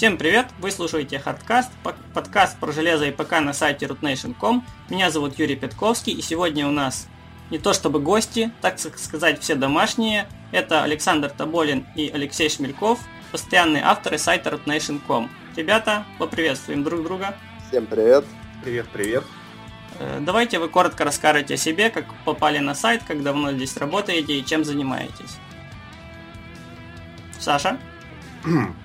Всем привет! Вы слушаете Hardcast, подкаст про железо и ПК на сайте rootnation.com. Меня зовут Юрий Петковский, и сегодня у нас не то чтобы гости, так сказать, все домашние. Это Александр Тоболин и Алексей Шмельков, постоянные авторы сайта rootnation.com. Ребята, поприветствуем друг друга. Всем привет! Привет-привет! Э, давайте вы коротко расскажете о себе, как попали на сайт, как давно здесь работаете и чем занимаетесь. Саша?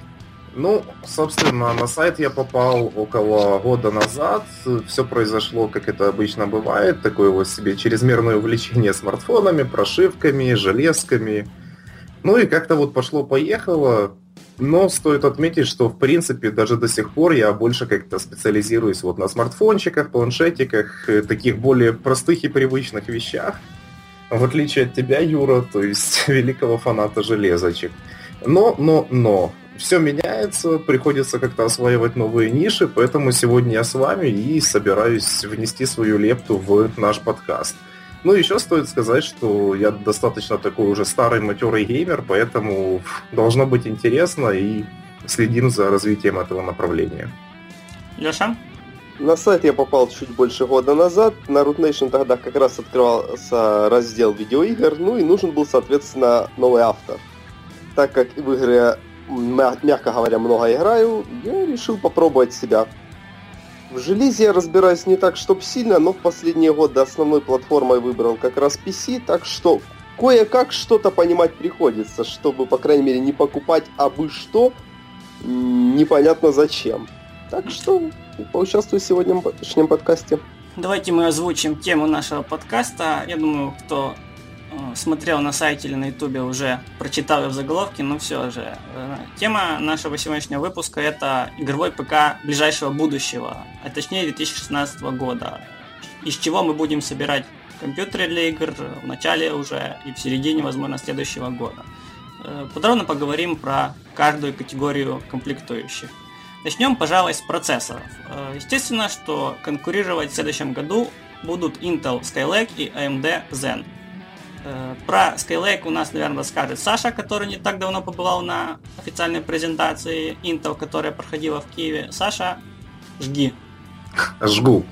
Ну, собственно, на сайт я попал около года назад. Все произошло, как это обычно бывает, такое вот себе чрезмерное увлечение смартфонами, прошивками, железками. Ну и как-то вот пошло-поехало. Но стоит отметить, что в принципе даже до сих пор я больше как-то специализируюсь вот на смартфончиках, планшетиках, э, таких более простых и привычных вещах. В отличие от тебя, Юра, то есть великого фаната железочек. Но, но, но, все меняется, приходится как-то осваивать новые ниши, поэтому сегодня я с вами и собираюсь внести свою лепту в наш подкаст. Ну, еще стоит сказать, что я достаточно такой уже старый матерый геймер, поэтому должно быть интересно и следим за развитием этого направления. Леша? На сайт я попал чуть больше года назад. На Root Nation тогда как раз открывался раздел видеоигр, ну и нужен был, соответственно, новый автор. Так как в игры мягко говоря, много играю, я решил попробовать себя. В железе я разбираюсь не так, чтоб сильно, но в последние годы основной платформой выбрал как раз PC, так что кое-как что-то понимать приходится, чтобы, по крайней мере, не покупать абы что, непонятно зачем. Так что поучаствую в сегодняшнем подкасте. Давайте мы озвучим тему нашего подкаста. Я думаю, кто смотрел на сайте или на ютубе, уже прочитал ее в заголовке, но все же. Э, тема нашего сегодняшнего выпуска это игровой ПК ближайшего будущего, а точнее 2016 года. Из чего мы будем собирать компьютеры для игр в начале уже и в середине, возможно, следующего года. Э, подробно поговорим про каждую категорию комплектующих. Начнем, пожалуй, с процессоров. Естественно, что конкурировать в следующем году будут Intel Skylake и AMD Zen. Э, про Skylake у нас, наверное, расскажет Саша, который не так давно побывал на официальной презентации Intel, которая проходила в Киеве. Саша, жги. Жгу.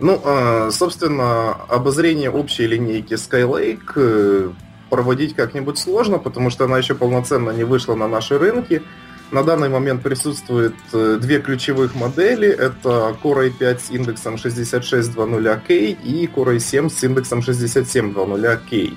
Ну, а, собственно, обозрение общей линейки Skylake э, проводить как-нибудь сложно, потому что она еще полноценно не вышла на наши рынки. На данный момент присутствует э, две ключевых модели. Это Core i5 с индексом 6600K и Core i7 с индексом 6700K.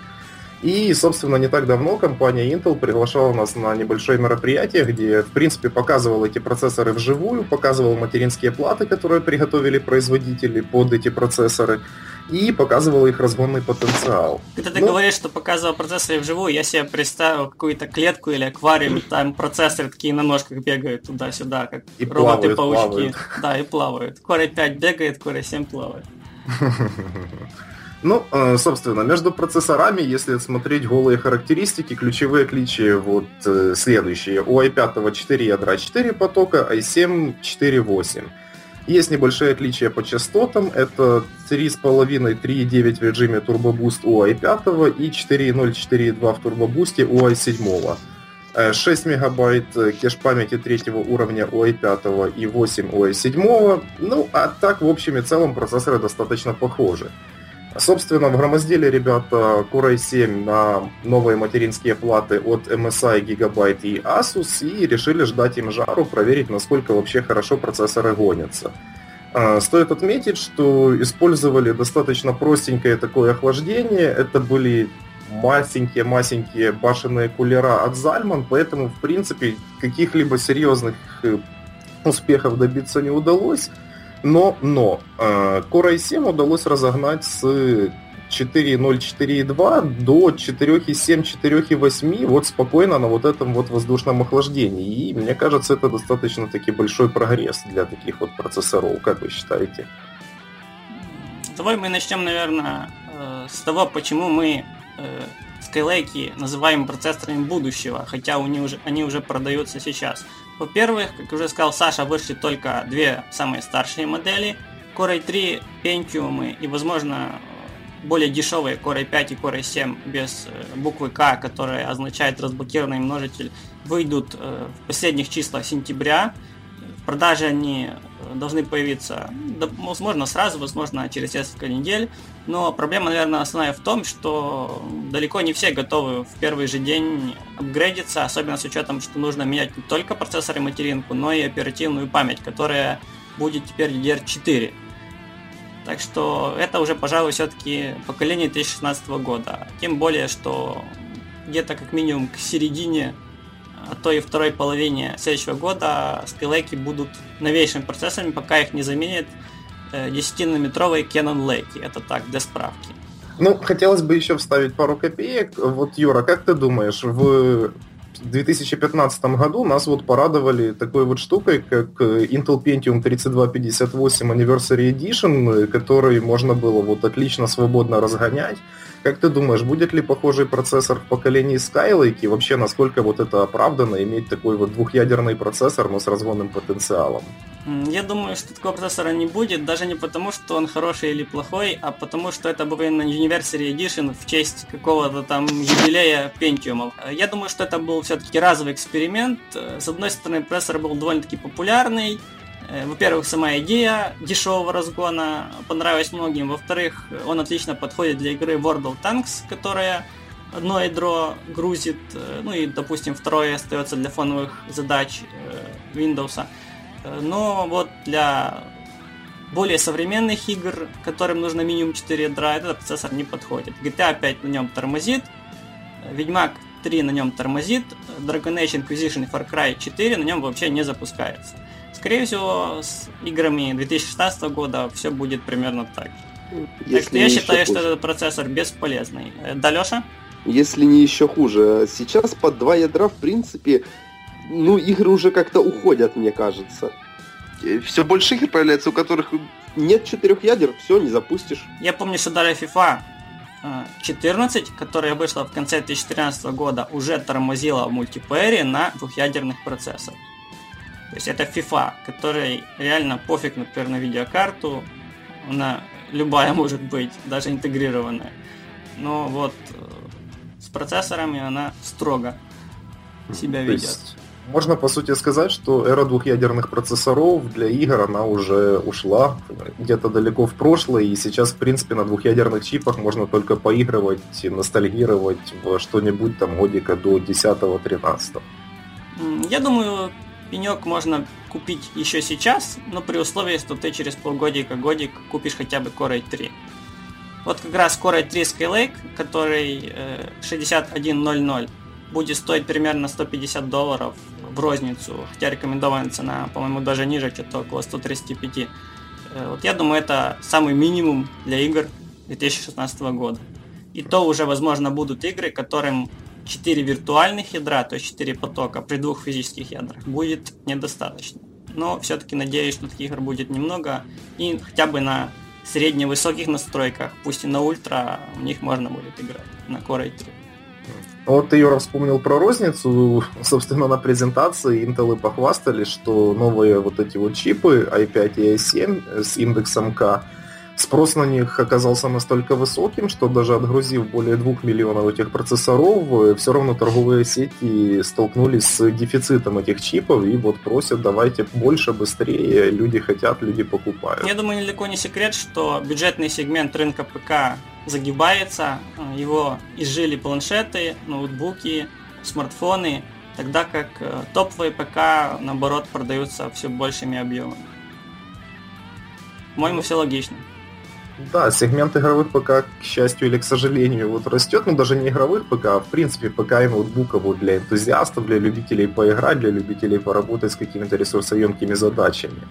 И, собственно, не так давно компания Intel приглашала нас на небольшое мероприятие, где, в принципе, показывал эти процессоры вживую, показывал материнские платы, которые приготовили производители под эти процессоры, и показывал их разгонный потенциал. Когда ты Но... говоришь, что показывал процессоры вживую, я себе представил какую-то клетку или аквариум, там процессоры такие на ножках бегают туда-сюда, как роботы-паучки. Да, и плавают. Core 5 бегает, Core 7 плавает. Ну, э, собственно, между процессорами, если смотреть голые характеристики, ключевые отличия вот э, следующие. У i5 4 ядра 4 потока, i7 4.8. Есть небольшие отличия по частотам. Это 3.5-3.9 в режиме Turbo Boost у i5 и 4.0-4.2 в Turbo Boost у i7. 6 мегабайт кеш памяти третьего уровня у i5 и 8 у i7. Ну, а так, в общем и целом, процессоры достаточно похожи. Собственно, в громоздили ребята Core i7 на новые материнские платы от MSI, Gigabyte и Asus и решили ждать им жару, проверить, насколько вообще хорошо процессоры гонятся. А, стоит отметить, что использовали достаточно простенькое такое охлаждение. Это были масенькие-масенькие башенные кулера от Zalman, поэтому, в принципе, каких-либо серьезных э, успехов добиться не удалось. Но, но, Core i7 удалось разогнать с 4.0, до 4.7, 4.8 вот спокойно на вот этом вот воздушном охлаждении. И мне кажется, это достаточно таки большой прогресс для таких вот процессоров, как вы считаете? Давай мы начнем, наверное, с того, почему мы Skylake называем процессорами будущего, хотя они уже, они уже продаются сейчас. Во-первых, как уже сказал Саша, вышли только две самые старшие модели. Core i3, Pentium и, возможно, более дешевые Core i5 и Core i7 без э, буквы К, которая означает разблокированный множитель, выйдут э, в последних числах сентября. Продаже они должны появиться, возможно, сразу, возможно, через несколько недель. Но проблема, наверное, основная в том, что далеко не все готовы в первый же день апгрейдиться, особенно с учетом, что нужно менять не только процессор и материнку, но и оперативную память, которая будет теперь DDR4. Так что это уже, пожалуй, все-таки поколение 2016 года. Тем более, что где-то как минимум к середине а то и второй половине следующего года скайлейки будут новейшими процессорами, пока их не заменит 10-нанометровые э, Canon Lake. Это так, для справки. Ну, хотелось бы еще вставить пару копеек. Вот, Юра, как ты думаешь, в 2015 году нас вот порадовали такой вот штукой, как Intel Pentium 3258 Anniversary Edition, который можно было вот отлично свободно разгонять. Как ты думаешь, будет ли похожий процессор в поколении Skylake и вообще насколько вот это оправдано иметь такой вот двухъядерный процессор, но с разгонным потенциалом? Я думаю, что такого процессора не будет, даже не потому, что он хороший или плохой, а потому, что это был на Anniversary Edition в честь какого-то там юбилея Pentium. Я думаю, что это был все-таки разовый эксперимент. С одной стороны, процессор был довольно-таки популярный, Э, во-первых, сама идея дешевого разгона понравилась многим. Во-вторых, он отлично подходит для игры World of Tanks, которая одно ядро грузит, э, ну и, допустим, второе остается для фоновых задач э, Windows. Но вот для более современных игр, которым нужно минимум 4 ядра, этот процессор не подходит. GTA 5 на нем тормозит, Ведьмак 3 на нем тормозит, Dragon Age Inquisition и Far Cry 4 на нем вообще не запускается. Скорее всего, с играми 2016 года все будет примерно так же. Если так что я считаю, хуже. что этот процессор бесполезный. Э, да, Леша? Если не еще хуже. Сейчас под два ядра, в принципе, ну, игры уже как-то уходят, мне кажется. Все больше игр появляется, у которых нет четырех ядер, все, не запустишь. Я помню, что даже FIFA 14, э, которая вышла в конце 2013 года, уже тормозила в мультиплеере на двухъядерных процессорах. То есть это FIFA, которой реально пофиг, например, на видеокарту. Она любая может быть, даже интегрированная. Но вот э, с процессорами она строго себя ведет. Есть, можно по сути сказать, что эра двухъядерных процессоров для игр она уже ушла где-то далеко в прошлое, и сейчас, в принципе, на двухъядерных чипах можно только поигрывать, ностальгировать в что-нибудь там годика до 10-13. Я думаю, пенек можно купить еще сейчас, но при условии, что ты через полгодика-годик купишь хотя бы Core i3. Вот как раз Core i3 Skylake, который э, 6100, будет стоить примерно 150 долларов в розницу, хотя рекомендованная цена, по-моему, даже ниже, что-то около 135. Э, вот я думаю, это самый минимум для игр 2016 года. И то уже, возможно, будут игры, которым 4 виртуальных ядра, то есть 4 потока при двух физических ядрах будет недостаточно. Но все-таки надеюсь, что таких игр будет немного, и хотя бы на средне-высоких настройках, пусть и на ультра, в них можно будет играть на Core i3. Вот ты, Юра, вспомнил про розницу. Собственно, на презентации Intel и похвастали, что новые вот эти вот чипы i5 и i7 с индексом K Спрос на них оказался настолько высоким, что даже отгрузив более 2 миллионов этих процессоров, э, все равно торговые сети столкнулись с дефицитом этих чипов и вот просят давайте больше, быстрее, люди хотят, люди покупают. Я думаю, недалеко не секрет, что бюджетный сегмент рынка ПК загибается, его изжили планшеты, ноутбуки, смартфоны, тогда как э, топовые ПК, наоборот, продаются все большими объемами. По-моему, все логично. Да, сегмент игровых ПК, к счастью или к сожалению, вот растет, но даже не игровых ПК, а в принципе ПК и ноутбуков вот для энтузиастов, для любителей поиграть, для любителей поработать с какими-то ресурсоемкими задачами.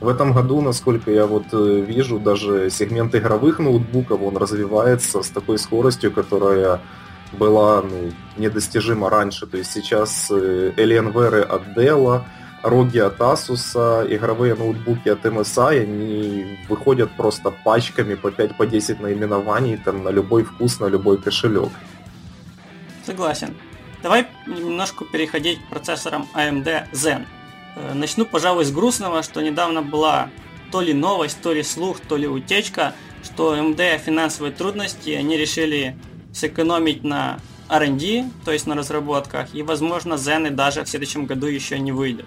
В этом году, насколько я вот э, вижу, даже сегмент игровых ноутбуков, он развивается с такой скоростью, которая была ну, недостижима раньше. То есть сейчас э, Alienware от Dell, роги от Asus, игровые ноутбуки от MSI, они выходят просто пачками по 5-10 по 10 наименований там, на любой вкус, на любой кошелек. Согласен. Давай немножко переходить к процессорам AMD Zen. Э, начну, пожалуй, с грустного, что недавно была то ли новость, то ли слух, то ли утечка, что AMD финансовые трудности, они решили сэкономить на R&D, то есть на разработках, и, возможно, Zen и даже в следующем году еще не выйдет.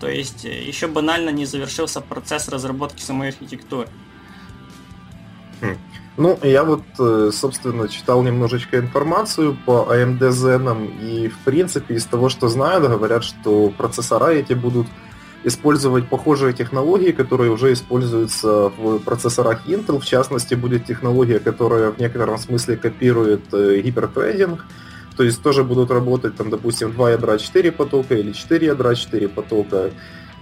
То есть э, еще банально не завершился процесс разработки самой архитектуры. Хм. Ну, я вот, э, собственно, читал немножечко информацию по AMD Zen, и, в принципе, из того, что знаю, говорят, что процессора эти будут использовать похожие технологии, которые уже используются в процессорах Intel. В частности, будет технология, которая в некотором смысле копирует э, гипертрединг. То есть тоже будут работать, там, допустим, 2 ядра 4 потока или 4 ядра 4 потока.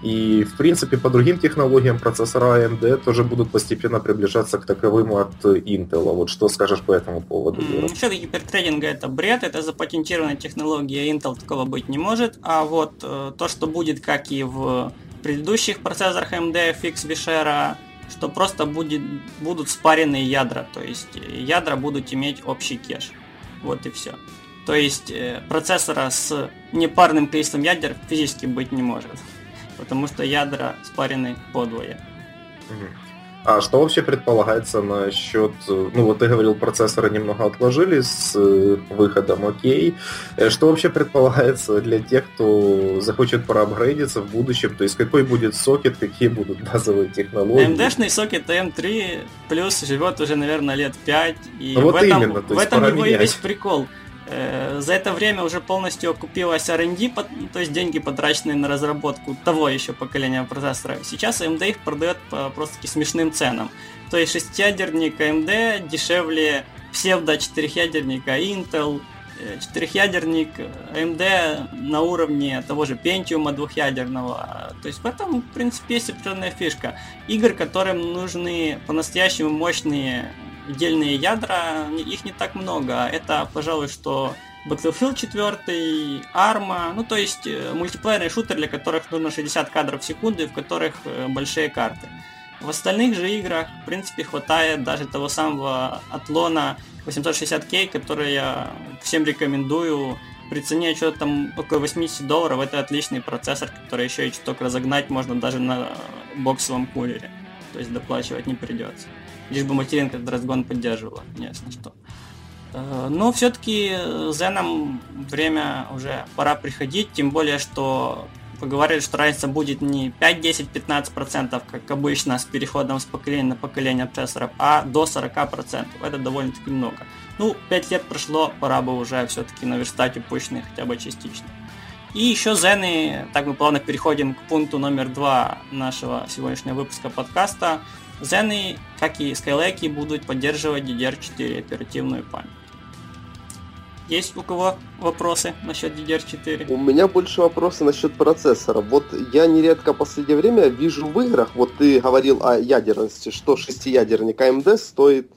И, в принципе, по другим технологиям процессора AMD тоже будут постепенно приближаться к таковым от Intel. Вот что скажешь по этому поводу? Mm, Все-таки гипертрейдинга это бред, это запатентированная технология, Intel такого быть не может. А вот э, то, что будет, как и в предыдущих процессорах AMD FX Vishera, что просто будет, будут спаренные ядра, то есть ядра будут иметь общий кеш. Вот и все. То есть э, процессора с непарным количеством ядер физически быть не может потому что ядра спарены подвое. А что вообще предполагается насчет, ну вот ты говорил, процессоры немного отложили с э, выходом, окей. Э, что вообще предполагается для тех, кто захочет проапгрейдиться в будущем? То есть какой будет сокет, какие будут базовые технологии? AMD-шный сокет M3 плюс живет уже, наверное, лет 5. И ну, вот в этом, именно, в этом его и весь прикол. Э, за это время уже полностью окупилась R&D, то есть деньги, потраченные на разработку того еще поколения процессора. Сейчас AMD их продает по просто-таки смешным ценам. То есть шестиядерник AMD дешевле псевдо-четырехъядерника Intel, э, четырехъядерник AMD на уровне того же Pentium двухъядерного. То есть в этом, в принципе, есть определенная фишка. Игр, которым нужны по-настоящему мощные отдельные ядра, их не так много. Это, пожалуй, что Battlefield 4, Arma, ну то есть э, мультиплеерный шутер, для которых нужно 60 кадров в секунду и в которых э, большие карты. В остальных же играх, в принципе, хватает даже того самого Атлона 860K, который я всем рекомендую. При цене что-то там около 80 долларов это отличный процессор, который еще и чуток разогнать можно даже на боксовом кулере. То есть доплачивать не придется лишь бы материнка этот разгон поддерживала, ясно что. Э, но все-таки Зеном время уже пора приходить, тем более, что поговорили, что разница будет не 5, 10, 15 процентов, как обычно с переходом с поколения на поколение процессоров, а до 40 процентов. Это довольно-таки много. Ну, 5 лет прошло, пора бы уже все-таки наверстать упущенные хотя бы частично. И еще Зены, так мы плавно переходим к пункту номер два нашего сегодняшнего выпуска подкаста. Зены, как и Skylake, будут поддерживать DDR4 оперативную память. Есть у кого вопросы насчет DDR4? У меня больше вопросы насчет процессора. Вот я нередко в последнее время вижу в играх, вот ты говорил о ядерности, что шестиядерник AMD стоит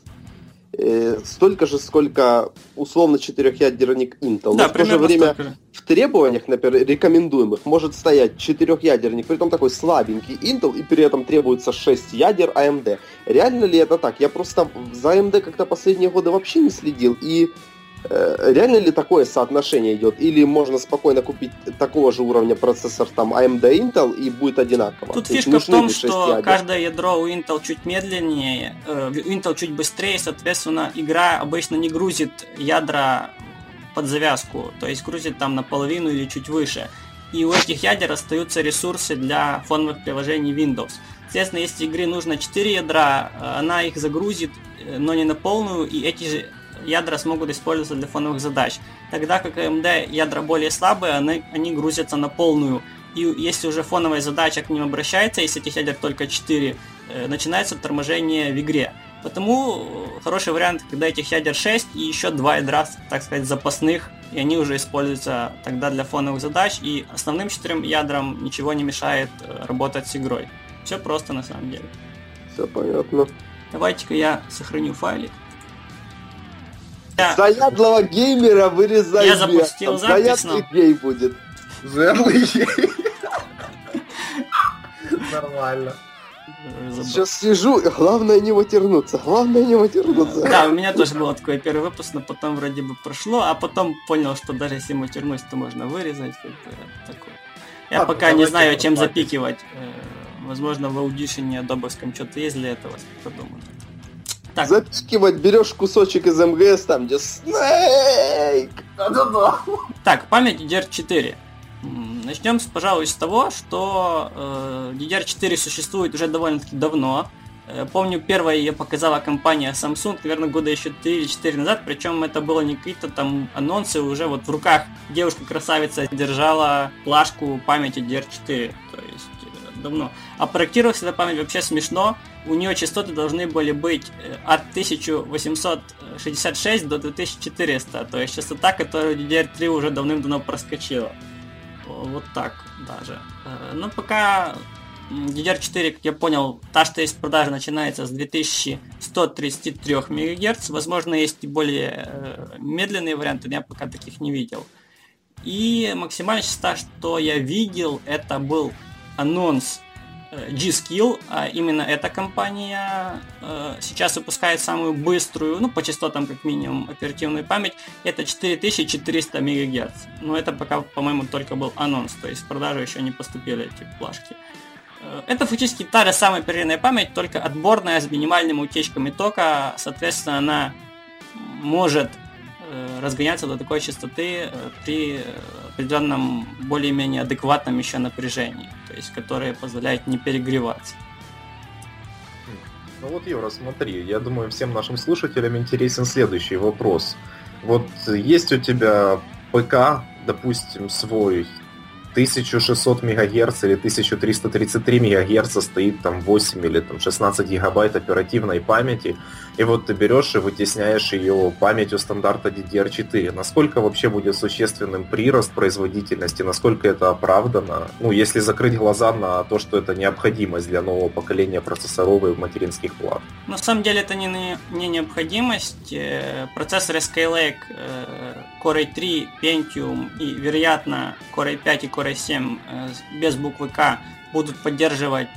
э, столько же, сколько условно четырехъядерник Intel. Да, Но в то же время столько. в требованиях, например, рекомендуемых может стоять четырехъядерник, при этом такой слабенький Intel, и при этом требуется 6 ядер AMD. Реально ли это так? Я просто за AMD как-то последние годы вообще не следил, и реально ли такое соотношение идет? Или можно спокойно купить такого же уровня процессор там AMD Intel и будет одинаково? Тут фишка в том, что ядер? каждое ядро у Intel чуть медленнее, э, Intel чуть быстрее, соответственно, игра обычно не грузит ядра под завязку, то есть грузит там наполовину или чуть выше. И у этих ядер остаются ресурсы для фоновых приложений Windows. Соответственно, если игре нужно 4 ядра, э, она их загрузит, но не на полную, и эти же ядра смогут использоваться для фоновых задач. Тогда как AMD ядра более слабые, они, они грузятся на полную. И если уже фоновая задача к ним обращается, если этих ядер только 4, э, начинается торможение в игре. Потому хороший вариант, когда этих ядер 6 и еще 2 ядра, так сказать, запасных, и они уже используются тогда для фоновых задач, и основным четырем ядрам ничего не мешает э, работать с игрой. Все просто на самом деле. Все понятно. Давайте-ка я сохраню файлик. Заядлого геймера вырезай. Я запустил запись, но... гей будет. Заядлый гей. Нормально. Сейчас сижу, главное не матернуться, главное не матернуться. Да, у меня тоже был такой первый выпуск, но потом вроде бы прошло, а потом понял, что даже если матернусь, то можно вырезать. Такое. Я а, пока не знаю, чем запикивать. Э, возможно, в аудишене адобовском что-то есть для этого, подумаю. Так. Запикивать, берешь кусочек из МГС, там где Снейк. Так, память DDR4. Начнем, пожалуй, с того, что э, DDR4 существует уже довольно-таки давно. Э, помню, первая ее показала компания Samsung, наверное, года еще 3 или 4 назад, причем это было не какие-то там анонсы, уже вот в руках девушка-красавица держала плашку памяти DDR4, то есть э, давно. А проектировалась эта память вообще смешно, у нее частоты должны были быть э, от 1866 до 2400, то есть частота, которую DDR3 уже давным-давно проскочила. Вот так даже. Но пока DDR4, как я понял, та, что есть в продаже, начинается с 2133 МГц. Возможно, есть и более э, медленные варианты, но я пока таких не видел. И максимальная частота, что я видел, это был анонс э, G-Skill, а именно эта компания э, сейчас выпускает самую быструю, ну, по частотам как минимум, оперативную память, это 4400 МГц. Но это пока, по-моему, только был анонс, то есть в продажу еще не поступили эти плашки. Э, это фактически та же самая перерывная память, только отборная с минимальными утечками тока. Соответственно, она может э, разгоняться до такой частоты при определенном более-менее адекватном еще напряжении, то есть которое позволяет не перегреваться. Ну вот, Юра, смотри, я думаю, всем нашим слушателям интересен следующий вопрос. Вот есть у тебя ПК, допустим, свой 1600 МГц или 1333 МГц стоит там 8 или там 16 гигабайт оперативной памяти, и вот ты берешь и вытесняешь ее памятью стандарта DDR4. Насколько вообще будет существенным прирост производительности, насколько это оправдано, ну, если закрыть глаза на то, что это необходимость для нового поколения процессоров и материнских плат? На самом деле это не, не необходимость. Э, процессоры Skylake э, Core i3, Pentium и, вероятно, Core i5 и Core i7 э, без буквы К будут поддерживать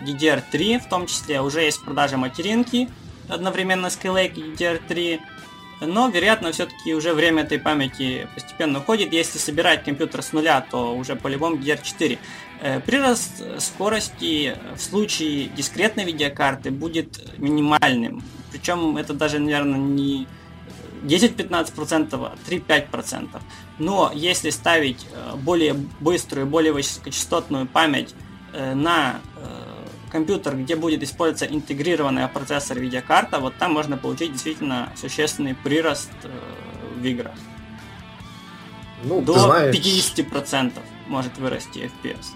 DDR3, в том числе уже есть в продаже материнки, одновременно Skylake и DDR3, но, вероятно, все-таки уже время этой памяти постепенно уходит. Если собирать компьютер с нуля, то уже по-любому DDR4. Э, прирост скорости в случае дискретной видеокарты будет минимальным. Причем это даже, наверное, не 10-15%, а 3-5%. Но если ставить э, более быструю, более высокочастотную память э, на компьютер, где будет использоваться интегрированная процессор видеокарта, вот там можно получить действительно существенный прирост э, в играх. Ну, До знаешь... 50% может вырасти FPS.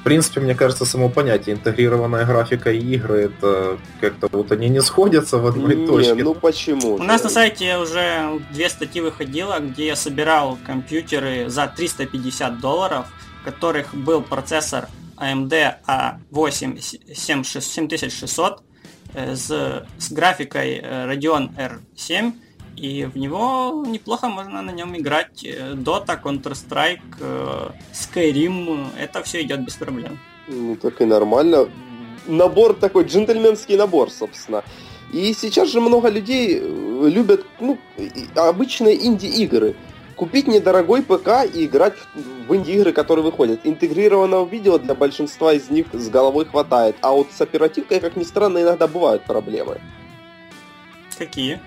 В принципе, мне кажется, само понятие интегрированная графика и игры, это как-то вот они не сходятся в одной не, точке. ну почему? У нас на сайте уже две статьи выходило, где я собирал компьютеры за 350 долларов, в которых был процессор AMD A8 7600 с, с графикой э, Radeon R7, и в него неплохо можно на нем играть. Э, Dota, Counter-Strike, э, Skyrim, это все идет без проблем. Ну так и нормально. Набор такой, джентльменский набор, собственно. И сейчас же много людей любят ну, обычные инди-игры купить недорогой ПК и играть в инди-игры, которые выходят. Интегрированного видео для большинства из них с головой хватает, а вот с оперативкой, как ни странно, иногда бывают проблемы. Какие?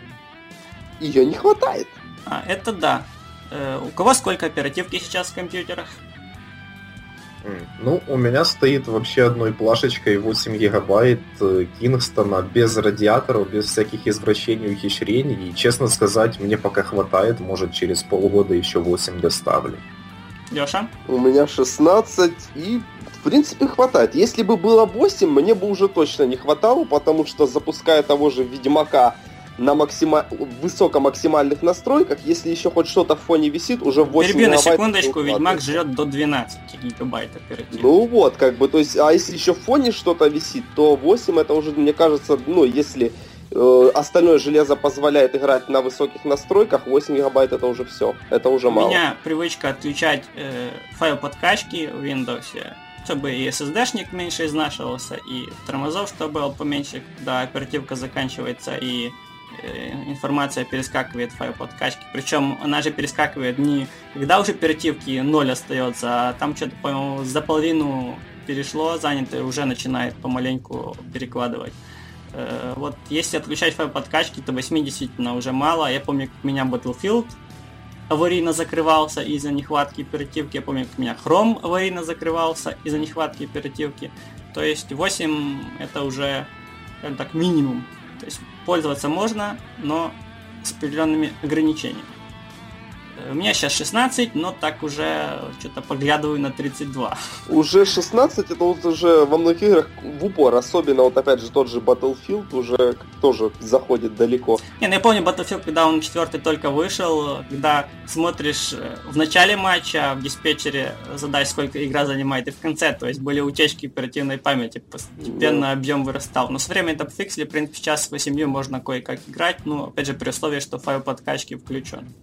Ее не хватает. А, это да. Э, у кого сколько оперативки сейчас в компьютерах? Ну, у меня стоит вообще одной плашечкой 8 гигабайт э, Кингстона без радиаторов, без всяких извращений, ухищрений. И, честно сказать, мне пока хватает, может через полгода еще 8 доставлю. Леша? У меня 16 и в принципе хватает. Если бы было 8, мне бы уже точно не хватало, потому что запуская того же Ведьмака на максима... высокомаксимальных настройках, если еще хоть что-то в фоне висит, уже 8 Перебью на секундочку, Ведьмак жрет до 12 гигабайт оперативки. Ну вот, как бы, то есть, а если еще в фоне что-то висит, то 8 это уже, мне кажется, ну, если э, остальное железо позволяет играть на высоких настройках, 8 гигабайт это уже все, это уже мало. У меня привычка отключать э, файл подкачки в Windows, чтобы и SSD-шник меньше изнашивался, и тормозов, чтобы был поменьше, когда оперативка заканчивается, и информация перескакивает в файл подкачки. Причем она же перескакивает не когда уже оперативки 0 остается, а там что-то, по-моему, за половину перешло, занято уже начинает помаленьку перекладывать. Э, вот если отключать файл подкачки, то 8 действительно уже мало. Я помню, как меня Battlefield аварийно закрывался из-за нехватки оперативки. Я помню, как у меня Chrome аварийно закрывался из-за нехватки оперативки. То есть 8 это уже, скажем так, минимум. То есть пользоваться можно, но с определенными ограничениями. У меня сейчас 16, но так уже что-то поглядываю на 32. Уже 16, это вот уже во многих играх в упор, особенно вот опять же тот же Battlefield уже тоже заходит далеко. Не, ну я помню Battlefield, когда он четвертый только вышел, когда смотришь э, в начале матча в диспетчере задай, сколько игра занимает, и в конце, то есть были утечки оперативной памяти, постепенно ну. объем вырастал. Но с временем это фиксили, в принципе, сейчас с 8 можно кое-как играть, ну, опять же, при условии, что файл подкачки включен.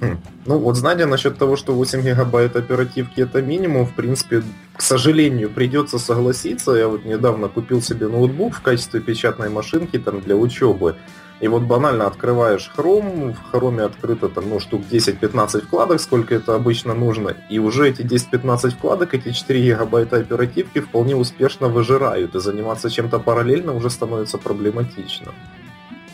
Хм. Ну вот знание насчет того, что 8 гигабайт оперативки это минимум, в принципе, к сожалению, придется согласиться. Я вот недавно купил себе ноутбук в качестве печатной машинки там для учебы. И вот банально открываешь Chrome, в Chrome открыто там, ну, штук 10-15 вкладок, сколько это обычно нужно, и уже эти 10-15 вкладок, эти 4 гигабайта оперативки вполне успешно выжирают, и заниматься чем-то параллельно уже становится проблематично.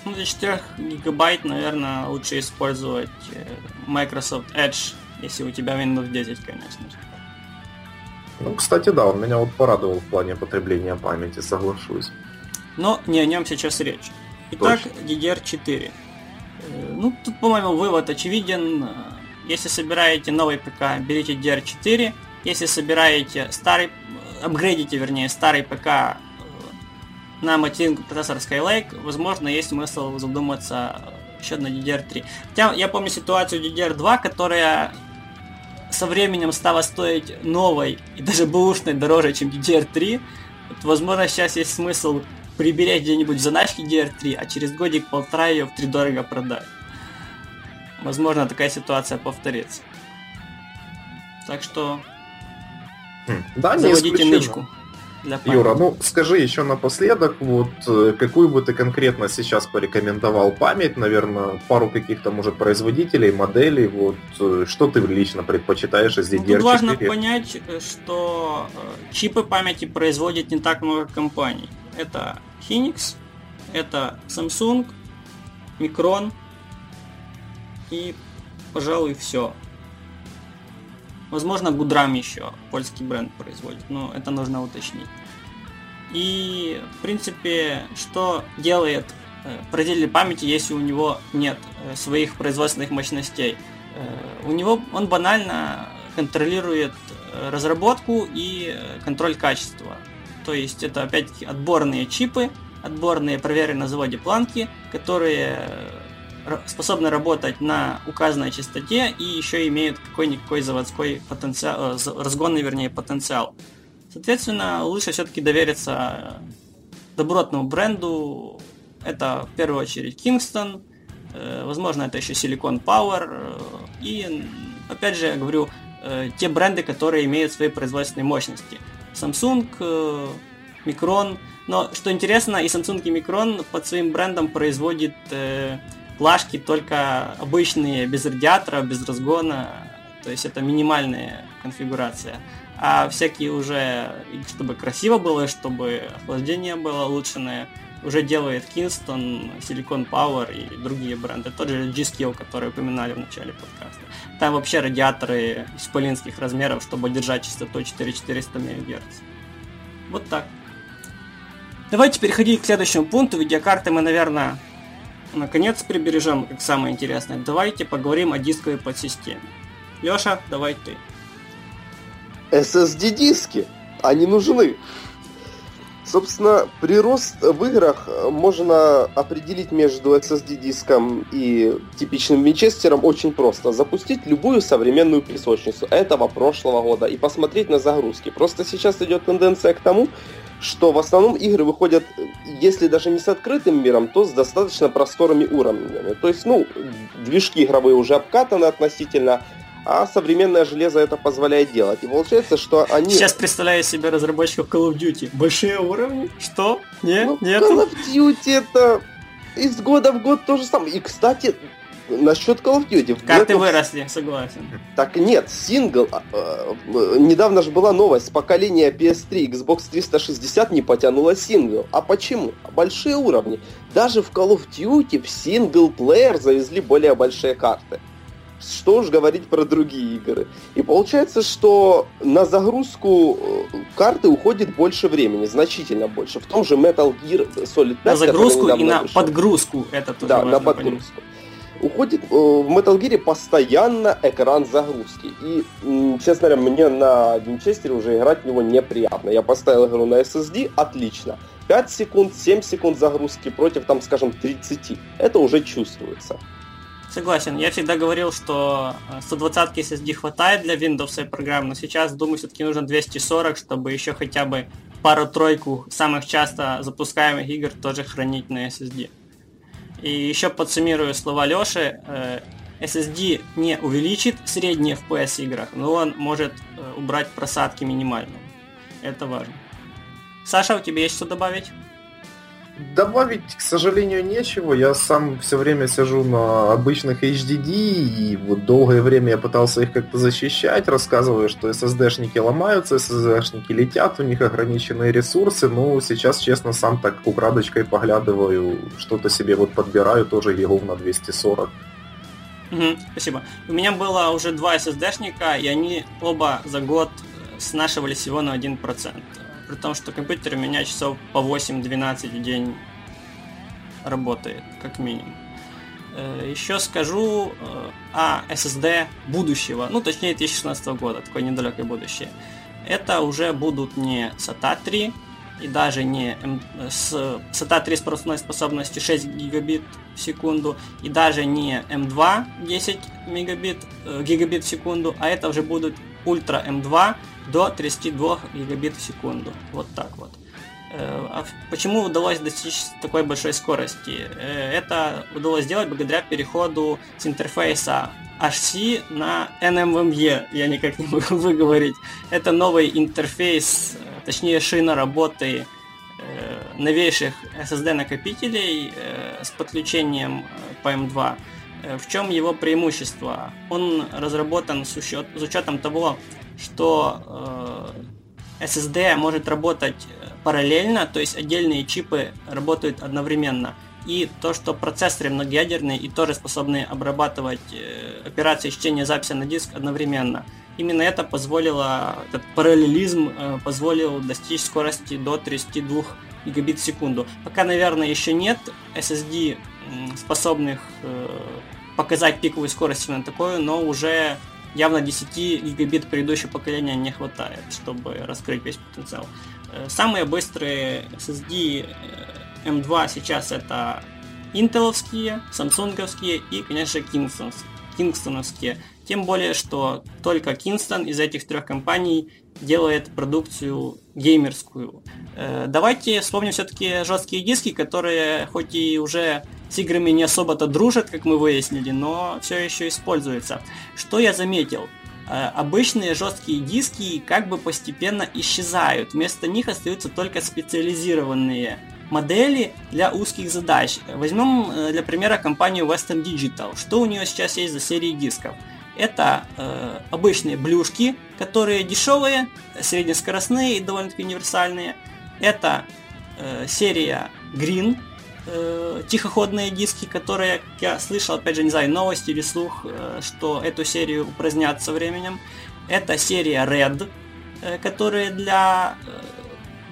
Ну, для 4 гигабайт, наверное, лучше использовать э, Microsoft Edge, если у тебя Windows 10, конечно же. Ну, кстати, да, он меня вот порадовал в плане потребления памяти, соглашусь. Но не о нем сейчас речь. Итак, DDR4. Э, ну, тут, по-моему, вывод очевиден. Если собираете новый ПК, берите DDR4. Если собираете старый, апгрейдите, вернее, старый ПК, на материнку процессор Skylake, возможно, есть смысл задуматься еще на DDR3. Хотя я помню ситуацию DDR2, которая со временем стала стоить новой и даже бэушной дороже, чем DDR3. Вот, возможно, сейчас есть смысл приберечь где-нибудь в заначке DDR3, а через годик-полтора ее в три дорого продать. Возможно, такая ситуация повторится. Так что хм, да, заводите нычку для памяти. Юра, ну скажи еще напоследок, вот э, какую бы ты конкретно сейчас порекомендовал память, наверное, пару каких-то, может, производителей, моделей, вот э, что ты лично предпочитаешь из DDR4? Ну, тут важно понять, э, что чипы памяти производит не так много компаний. Это Hynix, это Samsung, Micron и, пожалуй, все. Возможно, Гудрам еще польский бренд производит, но это нужно уточнить. И, в принципе, что делает э, производитель памяти, если у него нет э, своих производственных мощностей? Э, у него он банально контролирует разработку и контроль качества. То есть это опять-таки отборные чипы, отборные проверенные на заводе планки, которые способны работать на указанной частоте и еще имеют какой-никакой заводской потенциал, э, разгонный, вернее, потенциал. Соответственно, лучше все-таки довериться добротному бренду. Это в первую очередь Kingston, э, возможно, это еще Silicon Power. Э, и, опять же, я говорю, те бренды, которые имеют свои производственные мощности. Samsung, Micron. Но, что интересно, и Samsung, и Micron под своим брендом производит плашки только обычные, без радиатора, без разгона, то есть это минимальная конфигурация. А всякие уже, чтобы красиво было, чтобы охлаждение было улучшенное, уже делает Kingston, Silicon Power и другие бренды. Тот же G-Skill, который упоминали в начале подкаста. Там вообще радиаторы исполинских размеров, чтобы держать частоту 4400 МГц. Вот так. Давайте переходить к следующему пункту. Видеокарты мы, наверное, наконец прибережем как самое интересное. Давайте поговорим о дисковой подсистеме. Леша, давай ты. SSD-диски, они нужны. Собственно, прирост в играх можно определить между SSD-диском и типичным винчестером очень просто. Запустить любую современную песочницу этого прошлого года и посмотреть на загрузки. Просто сейчас идет тенденция к тому, что в основном игры выходят, если даже не с открытым миром, то с достаточно просторными уровнями. То есть, ну, движки игровые уже обкатаны относительно, а современное железо это позволяет делать. И получается, что они... Сейчас представляю себе разработчиков Call of Duty. Большие уровни? Что? Нет? Ну, Нет? Call of Duty это из года в год то же самое. И, кстати, Насчет Call of Duty. Карты Black выросли, согласен. Так нет, сингл. Э, э, недавно же была новость. Поколение PS3 Xbox 360 не потянуло сингл. А почему? Большие уровни. Даже в Call of Duty в синглплеер завезли более большие карты. Что уж говорить про другие игры. И получается, что на загрузку э, карты уходит больше времени, значительно больше. В том же Metal Gear Solid 5. На загрузку и на вышел. подгрузку. Это тоже Да, на подгрузку. Понять уходит э, в Metal Gear постоянно экран загрузки. И, честно говоря, мне на Винчестере уже играть в него неприятно. Я поставил игру на SSD, отлично. 5 секунд, 7 секунд загрузки против, там, скажем, 30. Это уже чувствуется. Согласен. Я всегда говорил, что 120 SSD хватает для Windows программ, но сейчас, думаю, все-таки нужно 240, чтобы еще хотя бы пару-тройку самых часто запускаемых игр тоже хранить на SSD. И еще подсуммирую слова Леши. SSD не увеличит средние FPS играх, но он может э, убрать просадки минимально. Это важно. Саша, у тебя есть что добавить? Добавить, к сожалению, нечего. Я сам все время сижу на обычных HDD, и вот долгое время я пытался их как-то защищать, рассказывая, что SSD-шники ломаются, SSD-шники летят, у них ограниченные ресурсы. Ну, сейчас, честно, сам так украдочкой поглядываю, что-то себе вот подбираю, тоже ЕГУ на 240. Угу, спасибо. У меня было уже два SSD-шника, и они оба за год снашивали всего на 1% при том, что компьютер у меня часов по 8-12 в день работает, как минимум. Э, Еще скажу э, о SSD будущего, ну точнее 2016 года, такое недалекое будущее. Это уже будут не SATA 3 и даже не M... с SATA 3 с пропускной способностью 6 гигабит в секунду и даже не M2 10 мегабит, э, гигабит в секунду, а это уже будут Ultra M2 до 32 гигабит в секунду. Вот так вот. Э, а почему удалось достичь такой большой скорости? Э, это удалось сделать благодаря переходу с интерфейса HC на NMME, я никак не могу выговорить. Это новый интерфейс, э, точнее шина работы новейших SSD накопителей с подключением по M2. В чем его преимущество? Он разработан с, учет, с учетом того, что э, SSD может работать параллельно, то есть отдельные чипы работают одновременно. И то, что процессоры многоядерные и тоже способны обрабатывать э, операции чтения записи на диск одновременно. Именно это позволило, этот параллелизм э, позволил достичь скорости до 32 гигабит в секунду. Пока, наверное, еще нет SSD, способных э, показать пиковую скорость именно такую, но уже явно 10 гигабит предыдущего поколения не хватает, чтобы раскрыть весь потенциал. Э, самые быстрые SSD M2 э, сейчас это интеловские, самсунговские и, конечно, кингстоновские. Тем более, что только Kingston из этих трех компаний делает продукцию геймерскую. Э, давайте вспомним все-таки жесткие диски, которые хоть и уже с играми не особо-то дружат, как мы выяснили, но все еще используются. Что я заметил? Э, обычные жесткие диски как бы постепенно исчезают. Вместо них остаются только специализированные модели для узких задач. Возьмем э, для примера компанию Western Digital. Что у нее сейчас есть за серии дисков? Это э, обычные блюшки, которые дешевые, среднескоростные и довольно-таки универсальные. Это э, серия Green, э, тихоходные диски, которые я слышал, опять же, не знаю, новости или слух, э, что эту серию упразднят со временем. Это серия Red, э, которые для э,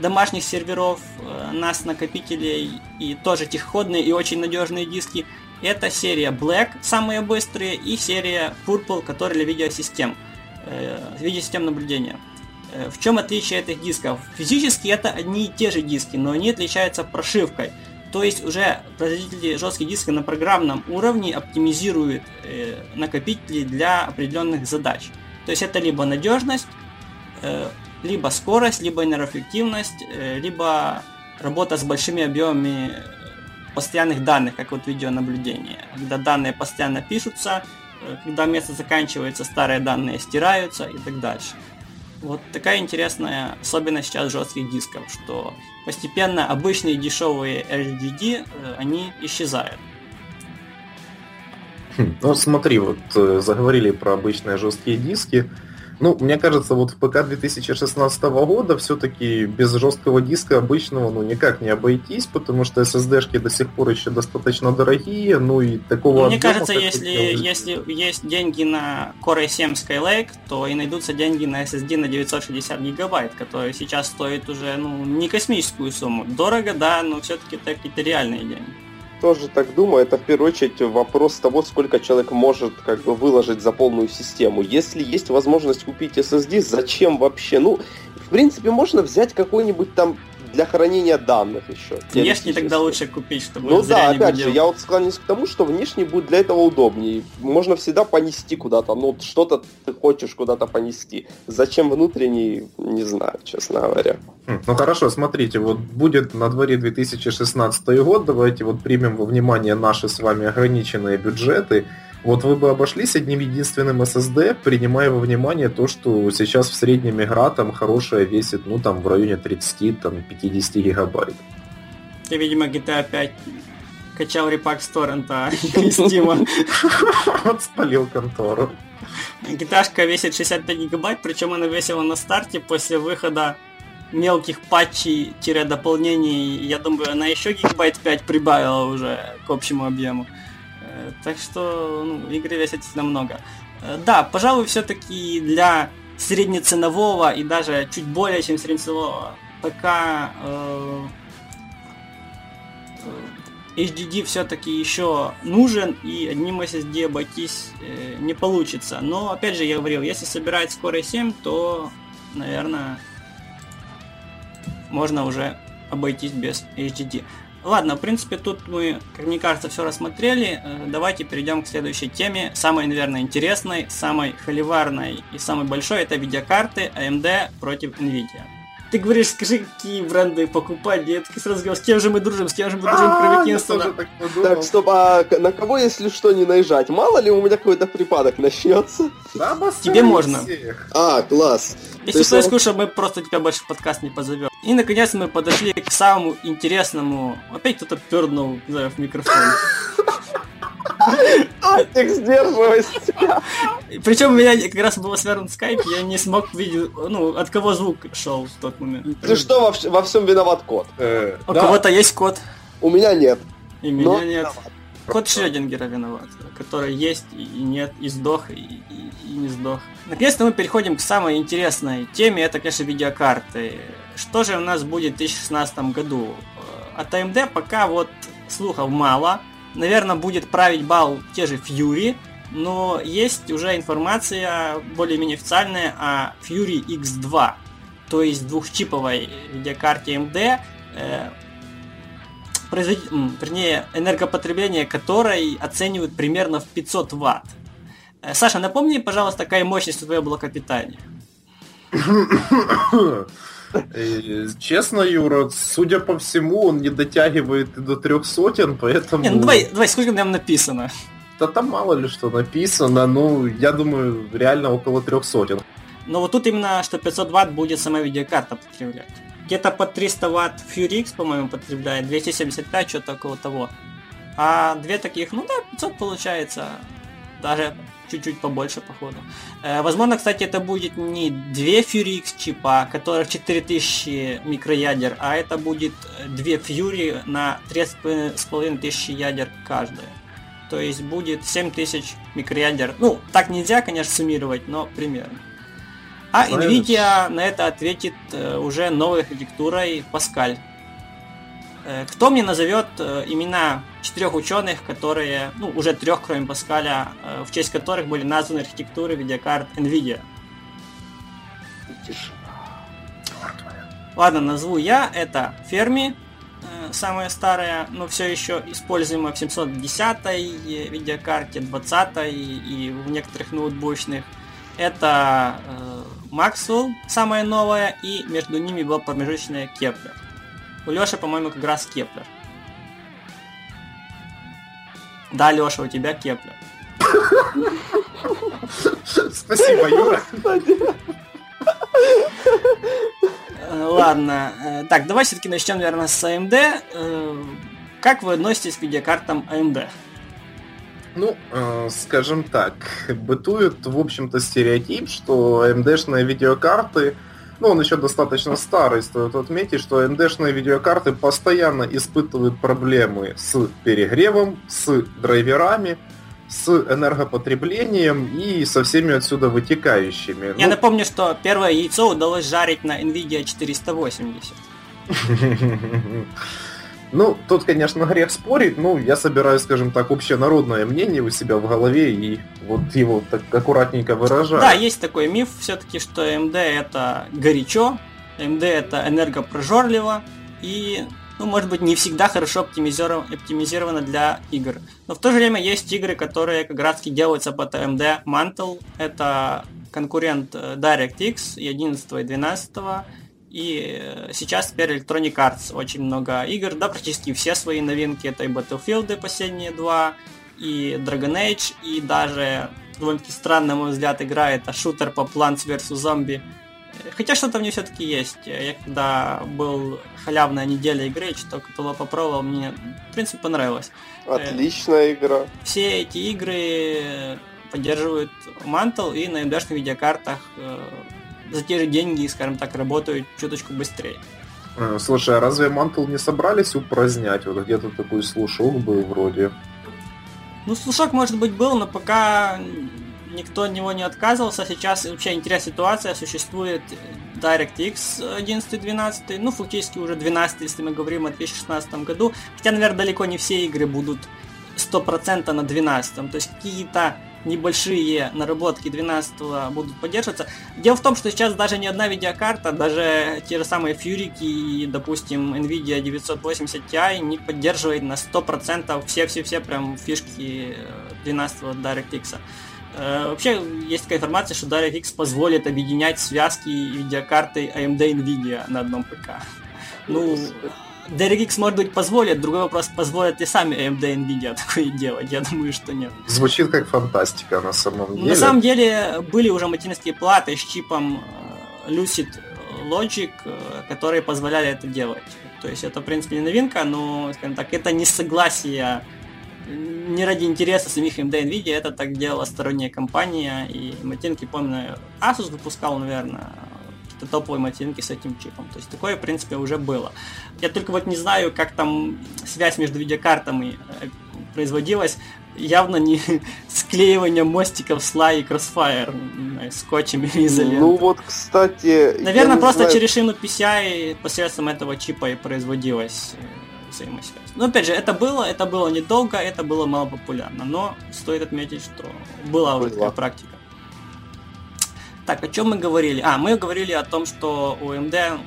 домашних серверов, э, NAS накопителей и тоже тихоходные и очень надежные диски. Это серия Black, самые быстрые, и серия Purple, которая для видеосистем, э, видеосистем наблюдения. Э, в чем отличие этих дисков? Физически это одни и те же диски, но они отличаются прошивкой. То есть уже производители жестких дисков на программном уровне оптимизируют э, накопители для определенных задач. То есть это либо надежность, э, либо скорость, либо энергоэффективность, э, либо работа с большими объемами постоянных данных, как вот видеонаблюдение. Когда данные постоянно пишутся, э, когда место заканчивается, старые данные стираются и так дальше. Вот такая интересная особенность сейчас жестких дисков, что постепенно обычные дешевые HDD, э, они исчезают. Хм, ну смотри, вот э, заговорили про обычные жесткие диски. Ну, мне кажется, вот в ПК 2016 года все-таки без жесткого диска обычного ну никак не обойтись, потому что SSD-шки до сих пор еще достаточно дорогие, ну и такого... Ну, мне кажется, если, если есть деньги на Core i7 Skylake, то и найдутся деньги на SSD на 960 гигабайт, который сейчас стоит уже ну, не космическую сумму. Дорого, да, но все-таки это реальные деньги тоже так думаю. Это в первую очередь вопрос того, сколько человек может как бы выложить за полную систему. Если есть возможность купить SSD, зачем вообще? Ну, в принципе, можно взять какой-нибудь там для хранения данных еще. Внешний тогда лучше купить, чтобы Ну да, опять же, я вот склоняюсь к тому, что внешний будет для этого удобнее. Можно всегда понести куда-то, ну что-то ты хочешь куда-то понести. Зачем внутренний, не знаю, честно говоря. Хм, ну хорошо, смотрите, вот будет на дворе 2016 год, давайте вот примем во внимание наши с вами ограниченные бюджеты. Вот вы бы обошлись одним единственным SSD, принимая во внимание то, что сейчас в среднем игра там хорошая весит, ну там в районе 30, там 50 гигабайт. Ты, видимо, GTA 5 качал репак с торрента из Steam. Вот спалил контору. GTA весит 65 гигабайт, причем она весила на старте после выхода мелких патчей-дополнений. Я думаю, она еще гигабайт 5 прибавила уже к общему объему. Так что ну, игры весят намного. Э, да, пожалуй, все-таки для среднеценового и даже чуть более чем среднеценового ПК э, э HDD все-таки еще нужен, и одним SSD обойтись э, не получится. Но, опять же, я говорил, если собирать скорость 7, то, наверное, можно уже обойтись без HDD. Ладно, в принципе, тут мы, как мне кажется, все рассмотрели. Э, давайте перейдем к следующей теме. Самой, наверное, интересной, самой холиварной и самой большой это видеокарты AMD против Nvidia. Ты говоришь, скажи, какие бренды покупать. Я таки сразу говорю, с кем же мы дружим, с кем же мы дружим, кроме Кинстона. Так, стоп, а на кого, если что, не наезжать? Мало ли у меня какой-то припадок начнется? Да, Тебе можно. А, класс. Если что, есть... скушай, мы просто тебя больше в подкаст не позовем. И наконец мы подошли к самому интересному. Опять кто-то пернул, не знаю, в микрофон. Тик, сдерживай себя. Причем у меня как раз был свернут скайп, я не смог видеть, ну, от кого звук шел в тот момент. Ты что, во, во всем виноват кот? Э, у кого-то есть кот. У меня нет. И меня нет. Кот Шрёдингера виноват, который есть и нет, и сдох, и, и, и не сдох. Наконец-то мы переходим к самой интересной теме, это, конечно, видеокарты. Что же у нас будет в 2016 году? Э, от AMD пока вот слухов мало. Наверное, будет править бал те же Fury, но есть уже информация более-менее официальная о Fury X2, то есть двухчиповой видеокарте AMD, э, производ... вернее, энергопотребление которой оценивают примерно в 500 ватт. Э, Саша, напомни, пожалуйста, какая мощность у твоего блока питания? Э, честно, Юра, судя по всему, он не дотягивает и до трех сотен, поэтому... Не, ну давай, давай, сколько там написано? Да там мало ли что написано, ну, я думаю, реально около трех сотен. Но вот тут именно, что 500 ватт будет сама видеокарта потреблять. Где-то под 300 ватт Fury X, по-моему, потребляет, 275, что-то около того. А две таких, ну да, 500 получается. Даже чуть-чуть побольше, походу. Э, возможно, кстати, это будет не две Fury X чипа, которых 4000 микроядер, а это будет две Fury на 3500 ядер каждая. То есть будет 7000 микроядер. Ну, так нельзя, конечно, суммировать, но примерно. А Знаешь... Nvidia на это ответит э, уже новой архитектурой Pascal. Э, кто мне назовет э, имена четырех ученых, которые, ну, уже трех, кроме Паскаля, в честь которых были названы архитектуры видеокарт Nvidia? Ладно, назову я. Это Fermi, самая старая, но все еще используемая в 710 видеокарте, 20 и в некоторых ноутбучных. Это Maxwell, самая новая, и между ними была промежуточная Kepler. У Лёши, по-моему, как раз Kepler. Да, Лёша, у тебя Kepler. Спасибо, Юра. Э, ладно. Э, так, давай все-таки начнем, наверное, с AMD. Э, как вы относитесь к видеокартам AMD? Ну, э, скажем так, бытует, в общем-то, стереотип, что AMD-шные видеокарты, ну, он еще достаточно старый, стоит отметить, что AMD-шные видеокарты постоянно испытывают проблемы с перегревом, с драйверами, с энергопотреблением и со всеми отсюда вытекающими. Я ну... напомню, что первое яйцо удалось жарить на NVIDIA 480. Ну, тут, конечно, грех спорить, ну, я собираю, скажем так, общенародное мнение у себя в голове и вот его так аккуратненько выражаю. Да, есть такой миф все-таки, что AMD это горячо, AMD это энергопрожорливо и, ну, может быть, не всегда хорошо оптимизировано, для игр. Но в то же время есть игры, которые как раз делаются под AMD Mantle. Это конкурент э, DirectX и 11 и 12 и э, сейчас теперь Electronic Arts очень много игр, да, практически все свои новинки, это и Battlefield последние два, и Dragon Age, и даже довольно-таки странно, на мой взгляд, игра это шутер по Plants vs. Zombie. Хотя что-то в ней все-таки есть. Я когда был халявная неделя игры, что кто попробовал, мне в принципе понравилось. Отличная игра. Все эти игры поддерживают Mantle и на AMD видеокартах э, за те же деньги, скажем так, работают чуточку быстрее. Э, слушай, а разве Мантл не собрались упразднять? Вот где-то такой слушок был вроде. Ну, слушок, может быть, был, но пока никто от него не отказывался. Сейчас вообще интересная ситуация. Существует DirectX 11-12, ну, фактически уже 12, если мы говорим о 2016 году. Хотя, наверное, далеко не все игры будут 100% на 12. То есть какие-то небольшие наработки 12 будут поддерживаться. Дело в том, что сейчас даже ни одна видеокарта, даже те же самые Фьюрики и, допустим, Nvidia 980 Ti не поддерживает на 100% все-все-все прям фишки 12 DirectX. Э, вообще, есть такая информация, что DirectX позволит объединять связки видеокарты AMD Nvidia на одном ПК. Ну, DirectX, может быть, позволит, другой вопрос, позволят ли сами AMD Nvidia такое делать, я думаю, что нет. Звучит как фантастика на самом деле. На самом деле, были уже материнские платы с чипом э, Lucid Logic, э, которые позволяли это делать. То есть это, в принципе, не новинка, но, скажем так, это не согласие не ради интереса самих AMD Nvidia, это так делала сторонняя компания, и материнки, помню, Asus выпускал, наверное, какие-то топовые материнки с этим чипом. То есть такое, в принципе, уже было. Я только вот не знаю, как там связь между видеокартами э, производилась. Явно не склеивание мостиков с и Crossfire скотчем или изолентой. Ну вот, кстати... Наверное, просто знаю... через шину PCI посредством этого чипа и производилась э, взаимосвязь. Но опять же, это было, это было недолго, это было мало популярно. Но стоит отметить, что была уже такая практика. Так, о чем мы говорили? А, мы говорили о том, что у AMD,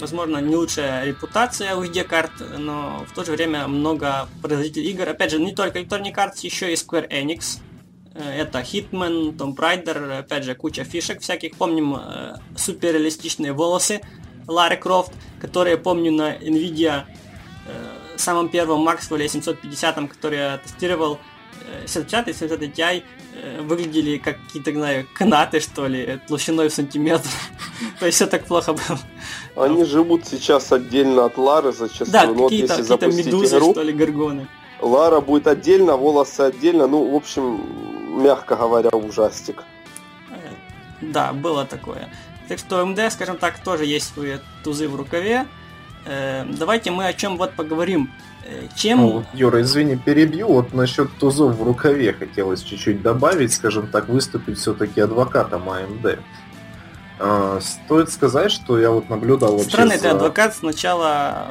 возможно, не лучшая репутация у видеокарт, но в то же время много производителей игр. Опять же, не только Electronic Arts, еще и Square Enix. Э, это Hitman, Tomb Raider, опять же, куча фишек всяких. Помним э, суперреалистичные волосы Лары Крофт, которые помню на Nvidia э, самом первом Maxwell 750, который я тестировал, 750 и 750 Ti Э, выглядели как какие-то, знаю, канаты, что ли, толщиной в сантиметр. То есть все так плохо было. Они живут сейчас отдельно от Лары зачастую. Да, ну, какие-то, вот какие медузы, игру, что ли, горгоны. Лара будет отдельно, волосы отдельно. Ну, в общем, мягко говоря, ужастик. Э, да, было такое. Так что МД, скажем так, тоже есть свои тузы в рукаве. Э, давайте мы о чем вот поговорим. Чем... Ну, Юра, извини, перебью. Вот насчет тузов в рукаве хотелось чуть-чуть добавить, скажем так, выступить все-таки адвокатом АМД. А, стоит сказать, что я вот наблюдал вообще Странный за... ты адвокат сначала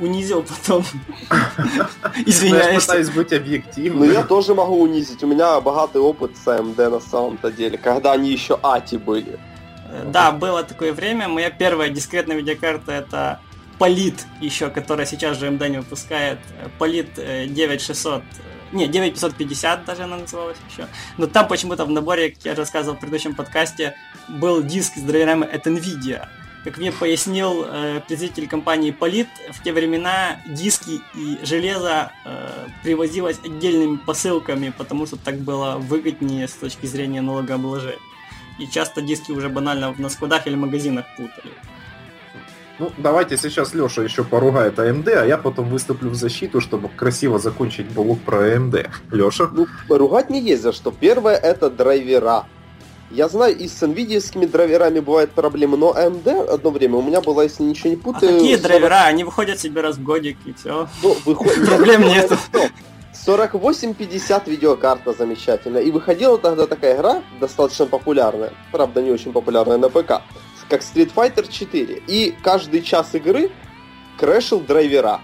унизил, потом извиняюсь. Я пытаюсь быть объективным. Ну я тоже могу унизить. У меня богатый опыт с AMD на самом-то деле, когда они еще АТИ были. Да, было такое время. Моя первая дискретная видеокарта это Полит еще, которая сейчас же МД не выпускает. Полит 9600 не, 9550 даже она называлась еще. Но там почему-то в наборе, как я рассказывал в предыдущем подкасте, был диск с драйверами от NVIDIA. Как мне пояснил э, представитель компании Polit, в те времена диски и железо э, привозилось отдельными посылками, потому что так было выгоднее с точки зрения налогообложения. И часто диски уже банально на складах или магазинах путали. Ну, давайте сейчас Леша еще поругает AMD, а я потом выступлю в защиту, чтобы красиво закончить блок про AMD. Леша? Ну, ругать не есть за что. Первое это драйвера. Я знаю, и с NVIDIA драйверами бывают проблемы, но AMD одно время у меня была, если ничего не А путаю... какие 40 драйвера? Они выходят себе раз в годик и все. Ну, выходит... Проблем нету. 4850 видеокарта замечательная. И выходила тогда такая игра, достаточно популярная, правда не очень популярная на ПК, как Street Fighter 4. И каждый час игры крэшил драйвера.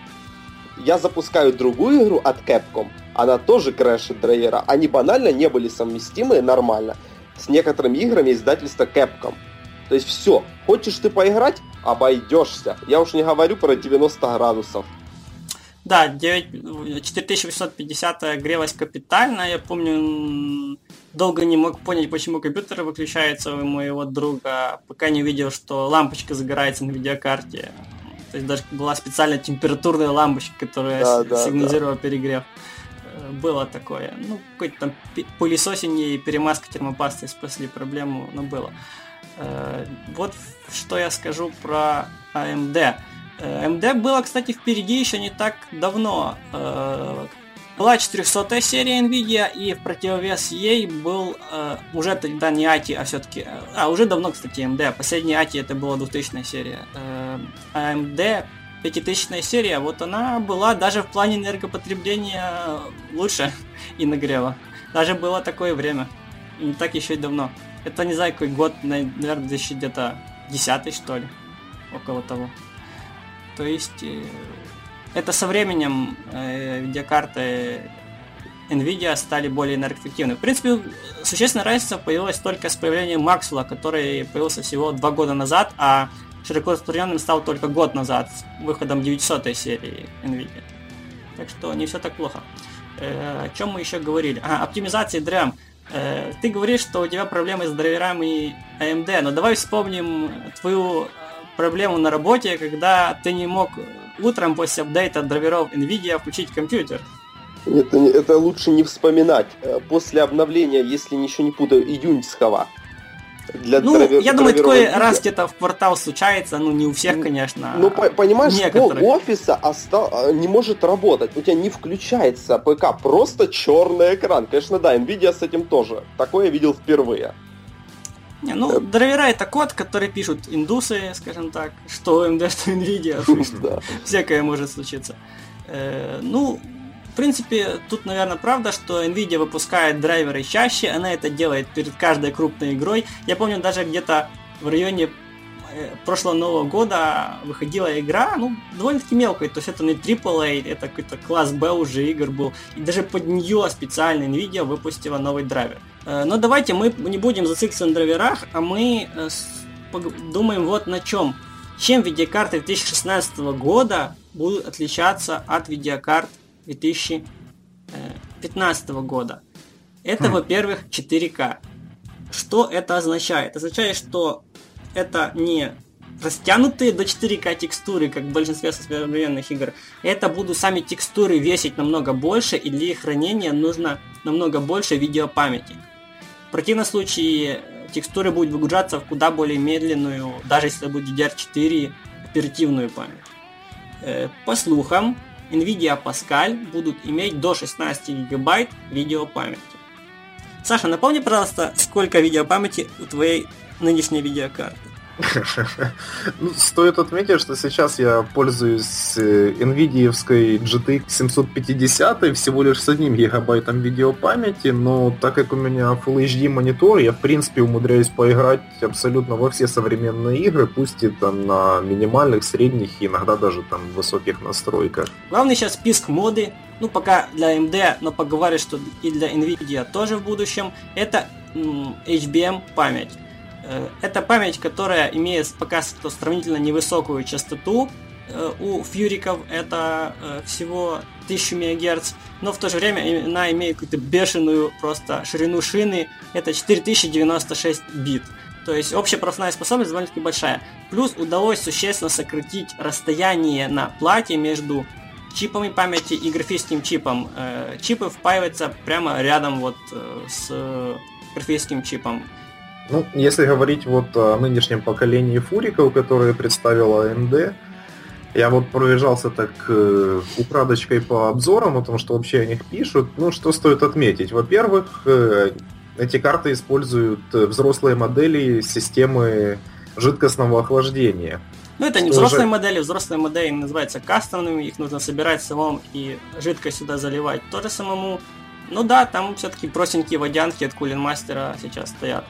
Я запускаю другую игру от Capcom, она тоже крэшит драйвера. Они банально не были совместимы нормально с некоторыми играми издательства Capcom. То есть все, хочешь ты поиграть, обойдешься. Я уж не говорю про 90 градусов. Да, 9, 4850 грелась капитально. Я помню, долго не мог понять, почему компьютер выключается у моего друга, пока не увидел, что лампочка загорается на видеокарте. То есть даже была специальная температурная лампочка, которая Да, да, сигнализировала перегрев. Э, Было такое. Ну, какой-то там пылесосение и перемазка термопастой спасли проблему, но было. Э, Вот что я скажу про AMD. Э, AMD было, кстати, впереди еще не так давно. Была 400 серия Nvidia, и в противовес ей был э, уже тогда не ATI, а все-таки... А, уже давно, кстати, AMD. Последняя ATI это была 2000 серия. Э, AMD 5000 серия, вот она была даже в плане энергопотребления лучше и нагрева. Даже было такое время. И не так еще и давно. Это не знаю, какой год, наверное, 2000 где-то 10 что ли. Около того. То есть э, это со временем э, видеокарты Nvidia стали более энергоэффективны. В принципе, существенная разница появилась только с появлением Maxwell, который появился всего два года назад, а широко распространенным стал только год назад с выходом 900 серии Nvidia. Так что не все так плохо. Э, о чем мы еще говорили? А, оптимизации DRAM. Э, ты говоришь, что у тебя проблемы с драйверами AMD, но давай вспомним твою проблему на работе, когда ты не мог утром после апдейта драйверов NVIDIA включить компьютер. Это, не- это лучше не вспоминать. Э, После обновления, если ничего не путаю, июньского. Для Ну, драйвер- я думаю, такое NVIDIA. раз где-то в квартал случается, ну не у всех, конечно. Ну, по- понимаешь, пол некоторых. офиса оста- а, не может работать. У тебя не включается ПК, просто черный экран. Конечно, да, Nvidia с этим тоже. Такое я видел впервые. Не, ну, драйвера это код, который пишут индусы, скажем так, что AMD, что Nvidia, что всякое может случиться. Э, ну, в принципе, тут, наверное, правда, что Nvidia выпускает драйверы чаще, она это делает перед каждой крупной игрой. Я помню, даже где-то в районе э, прошлого Нового года выходила игра, ну, довольно-таки мелкая, то есть это не AAA, это какой-то класс B уже игр был, и даже под нее специально Nvidia выпустила новый драйвер. Э, Но давайте мы не будем зацикливаться на драйверах, а мы э, думаем вот на чем. Чем видеокарты 2016 года будут отличаться от видеокарт 2015 года? Это, Хм. во-первых, 4К. Что это означает? Означает, что это не растянутые до 4К текстуры, как в большинстве современных игр. Это будут сами текстуры весить намного больше, и для их хранения нужно намного больше видеопамяти. В противном случае э, текстуры будут выгружаться в куда более медленную, даже если будет DDR4, оперативную память. Э, По слухам, NVIDIA Pascal будут иметь до 16 гигабайт видеопамяти. Саша, напомни, пожалуйста, сколько видеопамяти у твоей нынешней видеокарты. Ну, Стоит отметить, что сейчас я пользуюсь NVIDIA GTX 750 всего лишь с одним гигабайтом видеопамяти, но так как у меня Full HD монитор, я в принципе умудряюсь поиграть абсолютно во все современные игры, пусть и там на минимальных, средних, и иногда даже там высоких настройках. Главный сейчас список моды, ну пока для AMD, но поговорю, что и для NVIDIA тоже в будущем, это HBM память. Э, Это память, которая имеет пока что сравнительно невысокую частоту. Э, У фьюриков это э, всего 1000 МГц, но в то же время она имеет какую-то бешеную просто ширину шины, это 4096 бит. То есть общая пропускная способность довольно-таки большая. Плюс удалось существенно сократить расстояние на плате между чипами памяти и графическим чипом. Чипы впаиваются прямо рядом вот с графическим чипом. Ну, если говорить вот о нынешнем поколении фуриков, которые представила AMD, я вот пробежался так э, украдочкой по обзорам о том, что вообще о них пишут. Ну, что стоит отметить? Во-первых, э, эти карты используют э, взрослые модели системы жидкостного охлаждения. Ну, это не взрослые же... модели, взрослые модели называются кастомными, их нужно собирать самому и жидкость сюда заливать тоже самому. Ну да, там все-таки простенькие водянки от Кулин Мастера сейчас стоят.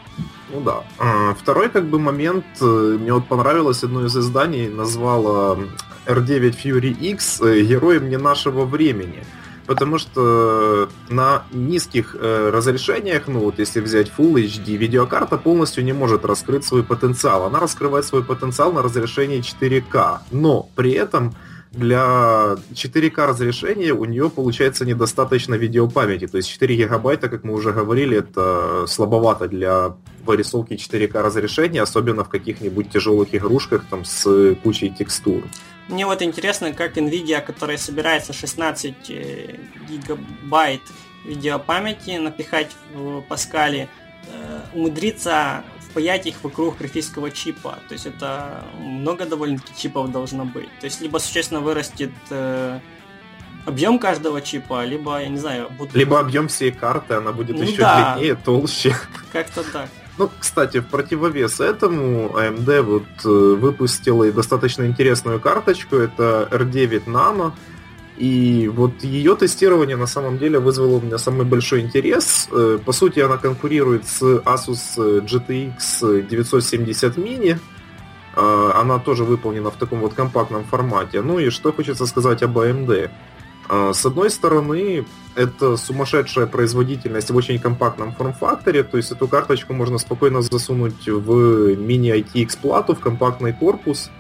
Ну да. А, второй как бы момент, э, мне вот понравилось одно из изданий, назвало R9 Fury X э, героем не нашего времени. Потому что на низких э, разрешениях, ну вот если взять Full HD, видеокарта полностью не может раскрыть свой потенциал. Она раскрывает свой потенциал на разрешении 4К. Но при этом для 4К разрешения у нее получается недостаточно видеопамяти. То есть 4 гигабайта, как мы уже говорили, это слабовато для вырисовки 4К разрешения, особенно в каких-нибудь тяжелых игрушках там с кучей текстур. Мне вот интересно, как Nvidia, которая собирается 16 э, гигабайт видеопамяти напихать в Паскале, э, умудрится впаять их вокруг графического чипа. То есть это много довольно-таки чипов должно быть. То есть либо существенно вырастет э, объем каждого чипа, либо, я не знаю, будут... Либо объем всей карты, она будет ну, еще да. длиннее, толще. Как-то так. Ну, кстати, в противовес этому AMD вот э, выпустила и достаточно интересную карточку, это R9 Nano, и вот ее тестирование на самом деле вызвало у меня самый большой интерес. Э, по сути, она конкурирует с Asus GTX 970 Mini. Э, она тоже выполнена в таком вот компактном формате. Ну и что хочется сказать об AMD. Э, с одной стороны, это сумасшедшая производительность в очень компактном форм-факторе, то есть эту карточку можно спокойно засунуть в мини-ITX плату, в компактный корпус,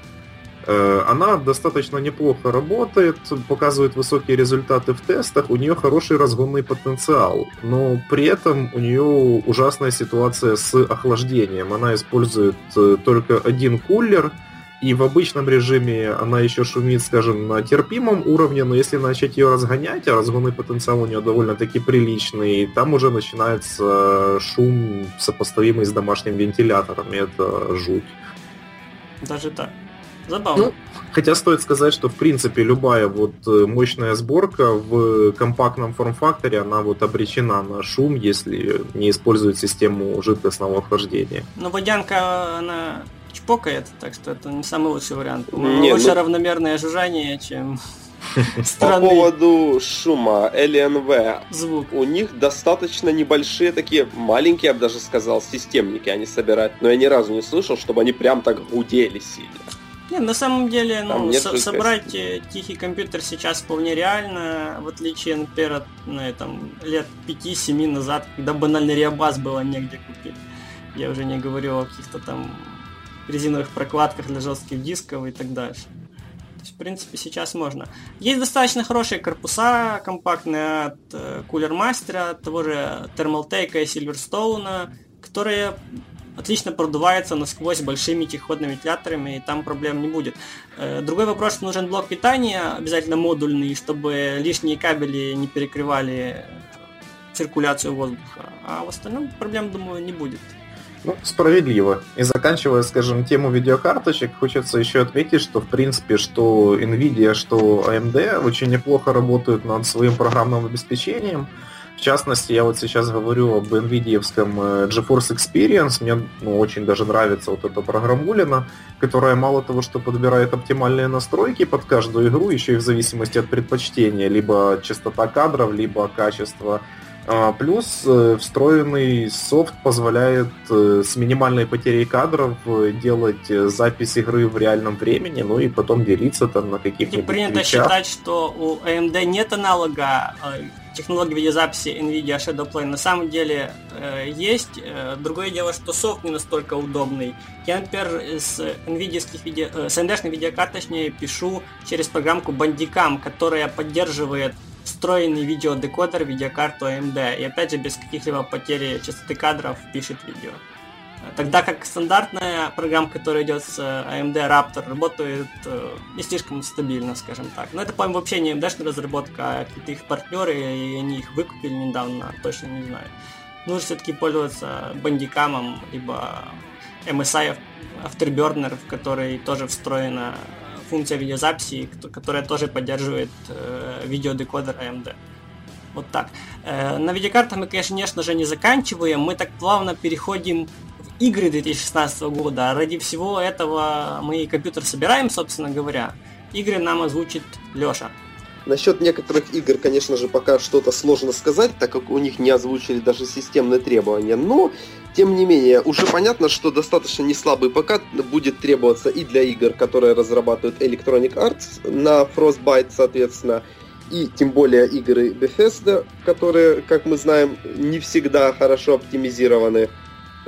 она достаточно неплохо работает, показывает высокие результаты в тестах, у нее хороший разгонный потенциал, но при этом у нее ужасная ситуация с охлаждением. Она использует э, только один кулер, и в обычном режиме она еще шумит, скажем, на терпимом уровне, но если начать ее разгонять, а разгонный потенциал у нее довольно-таки приличный, там уже начинается шум, сопоставимый с домашним вентилятором, и это жуть. Даже так. Забавно. Ну, хотя стоит сказать, что в принципе любая вот э, мощная сборка в компактном форм-факторе, она вот обречена на шум, если не использует систему жидкостного охлаждения. Но водянка, она чпокает, так что это не самый лучший вариант. Не, Лучше ну... равномерное жужжание, чем По поводу шума, LNV. Звук. У них достаточно небольшие такие, маленькие, я бы даже сказал, системники они собирают. Но я ни разу не слышал, чтобы они прям так гудели сильно. Не, на самом деле, ну, со- собрать э, тихий компьютер сейчас вполне реально, в отличие, например, от ну, там, лет 5-7 назад, когда банальный реабас было негде купить. Я уже не говорю о каких-то там резиновых прокладках для жестких дисков и так дальше. То есть, в принципе, сейчас можно. Есть достаточно хорошие корпуса компактные от э, Cooler Master, того же Thermaltake и Silverstone, которые отлично продувается насквозь большими тихоходными вентиляторами, и там проблем не будет. Э, другой вопрос, что нужен блок питания, обязательно модульный, чтобы лишние кабели не перекрывали циркуляцию воздуха. А в остальном проблем, думаю, не будет. Ну, справедливо. И заканчивая, скажем, тему видеокарточек, хочется еще отметить, что, в принципе, что Nvidia, что AMD очень неплохо работают над своим программным обеспечением. В частности, я вот сейчас говорю об NVIDIA э, GeForce Experience. Мне ну, очень даже нравится вот эта программулина, которая мало того, что подбирает оптимальные настройки под каждую игру, еще и в зависимости от предпочтения, либо частота кадров, либо качество а, Плюс э, встроенный софт позволяет э, с минимальной потерей кадров делать запись игры в реальном времени, ну и потом делиться там на каких-нибудь И принято вещах. считать, что у AMD нет аналога технологии видеозаписи NVIDIA Shadowplay на самом деле э, есть. Э, другое дело, что софт не настолько удобный. Я, например, с NVIDIA видео, э, с AMD видеокарт, точнее, пишу через программку Bandicam, которая поддерживает встроенный видеодекодер видеокарту AMD. И опять же, без каких-либо потери частоты кадров пишет видео. Тогда как стандартная программа, которая идет с AMD Raptor, работает э, не слишком стабильно, скажем так. Но это, по-моему, вообще не AMD разработка, а какие-то их партнеры, и они их выкупили недавно, точно не знаю. нужно все-таки пользоваться бандикамом, либо MSI Afterburner, в который тоже встроена функция видеозаписи, которая тоже поддерживает э, видеодекодер AMD. Вот так. Э, на видеокартах мы, конечно же, не заканчиваем. Мы так плавно переходим игры 2016 года. Ради всего этого мы и компьютер собираем, собственно говоря. Игры нам озвучит Леша. Насчет некоторых игр, конечно же, пока что-то сложно сказать, так как у них не озвучили даже системные требования. Но, тем не менее, уже понятно, что достаточно неслабый ПК будет требоваться и для игр, которые разрабатывают Electronic Arts на Frostbite, соответственно, и тем более игры Bethesda, которые, как мы знаем, не всегда хорошо оптимизированы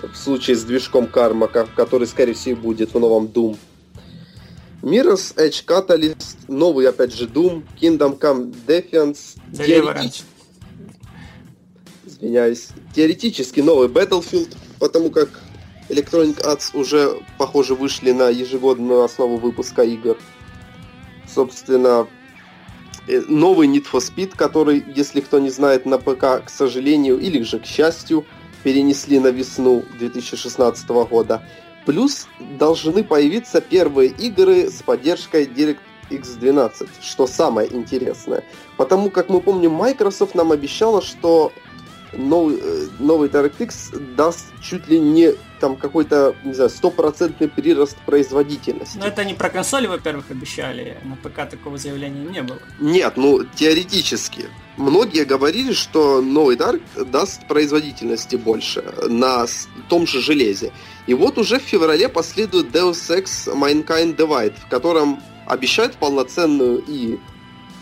в случае с движком Karma, который, скорее всего, будет в новом Doom. Mirror's Edge Catalyst, новый, опять же, Doom, Kingdom Come Defense, Deliverance. Извиняюсь. Теоретически новый Battlefield, потому как Electronic Arts уже, похоже, вышли на ежегодную основу выпуска игр. Собственно, э, новый Need for Speed, который, если кто не знает, на ПК, к сожалению, или же к счастью, перенесли на весну 2016 года. Плюс должны появиться первые игры с поддержкой DirectX 12, что самое интересное. Потому как мы помним, Microsoft нам обещала, что новый, э, новый DirectX даст чуть ли не там какой-то, не знаю, стопроцентный прирост производительности. Но это не про консоли, во-первых, обещали. На ПК такого заявления не было. Нет, ну, теоретически. Многие говорили, что новый Dark даст производительности больше на том же железе. И вот уже в феврале последует Deus Ex Mankind Divide, в котором обещают полноценную и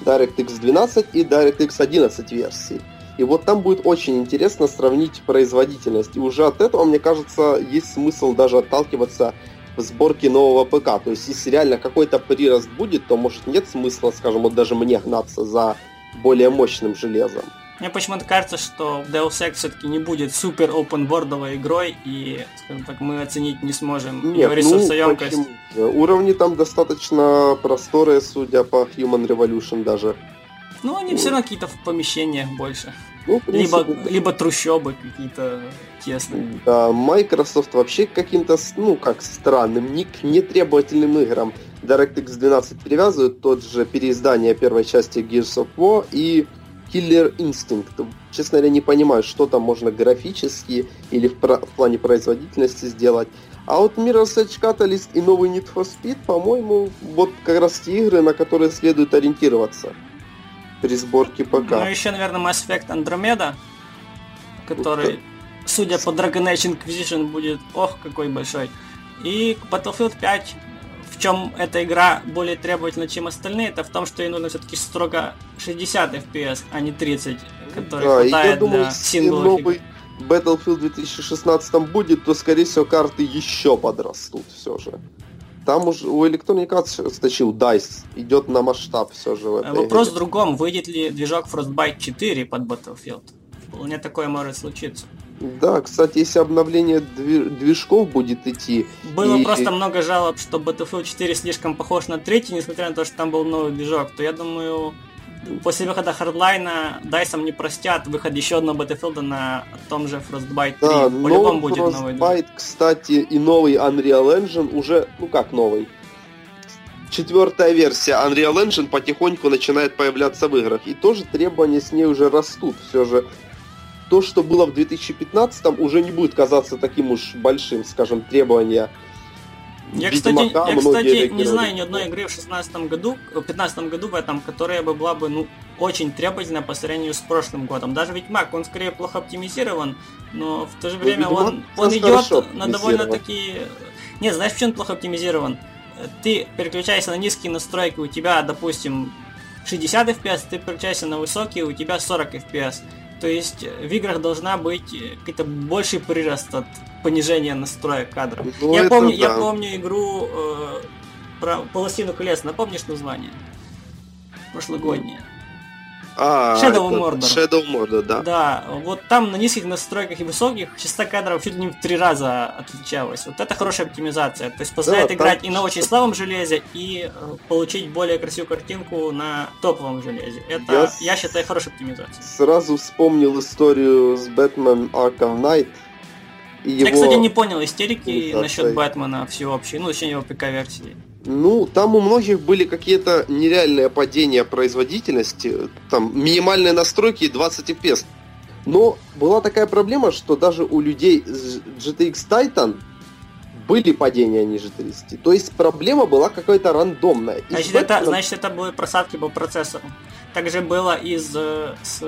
DirectX 12 и DirectX 11 версии. И вот там будет очень интересно сравнить производительность. И уже от этого, мне кажется, есть смысл даже отталкиваться в сборке нового ПК. То есть, если реально какой-то прирост будет, то, может, нет смысла, скажем, вот даже мне гнаться за более мощным железом. Мне почему-то кажется, что Deus Ex все-таки не будет супер опенбордовой игрой, и, скажем так, мы оценить не сможем Нет, ресурсоемкость. Ну, Уровни там достаточно просторые, судя по Human Revolution даже. Ну, они все равно какие-то в помещениях больше. Ну, принципе, либо, да. либо трущобы какие-то тесные. Да, Microsoft вообще каким-то, ну, как странным, не к нетребовательным играм DirectX 12 привязывают, тот же переиздание первой части Gears of War и Killer Instinct. Честно говоря, не понимаю, что там можно графически или в, в плане производительности сделать. А вот Mirror's Edge Catalyst и новый Need for Speed, по-моему, вот как раз те игры, на которые следует ориентироваться при сборке ПК. Ну, еще, наверное, Mass Effect Andromeda, который, судя по Dragon Age Inquisition, будет, ох, какой большой. И Battlefield 5 в чем эта игра более требовательна, чем остальные, это в том, что ей нужно все-таки строго 60 FPS, а не 30, который да, хватает я думаю, для сингловых новый Battlefield 2016 будет, то, скорее всего, карты еще подрастут все же. Там уже у Electronic Arts стащил DICE, идет на масштаб все же в этой Вопрос игре. в другом, выйдет ли движок Frostbite 4 под Battlefield? Вполне такое может случиться. Да, кстати, если обновление движков будет идти... Было и... просто много жалоб, что Battlefield 4 слишком похож на третий, несмотря на то, что там был новый движок, то я думаю, после выхода Hardline Дайсом не простят выход еще одного Battlefield на том же Frostbite 3. Да, По-любому будет Frostbite, новый движок. кстати, и новый Unreal Engine уже, ну как новый, четвертая версия Unreal Engine потихоньку начинает появляться в играх. И тоже требования с ней уже растут. Все же то, что было в 2015, уже не будет казаться таким уж большим, скажем, требования я, кстати, я, кстати не знаю ни одной игры в 16 году, в 15 году в этом, которая бы была бы, ну, очень требовательна по сравнению с прошлым годом. Даже Ведьмак, он скорее плохо оптимизирован, но в то же ну, время ну, он, он идет на довольно-таки... Нет, знаешь, почему он плохо оптимизирован? Ты переключаешься на низкие настройки, у тебя, допустим, 60 FPS, ты переключаешься на высокие, у тебя 40 FPS. То есть в играх должна быть какой-то больший прирост от понижения настроек кадров. Ну, я, помню, да. я помню игру э, про полосину колес, напомнишь название? Прошлогоднее. А, Shadow это Mordor. Shadow Mordor, да. Да, вот там на низких настройках и высоких частота кадров чуть ли не в три раза отличалась. Вот это хорошая оптимизация. То есть позволяет Да, играть там- и на очень слабом железе, и э, получить более красивую картинку на топовом железе. Это, Я я, считаю, хорошая оптимизация. Сразу вспомнил историю с Бэтмен Arkham Knight. И Я, его... кстати, не понял истерики насчет Бэтмена всеобщей, ну, точнее, его ПК-версии. Ну, там у многих были какие-то нереальные падения производительности, там минимальные настройки и 20 FPS. Но была такая проблема, что даже у людей с GTX Titan были падения ниже 30. То есть проблема была какая-то рандомная. И Значит, это, Бэтменом- значит, это были просадки по процессору. Также было из с,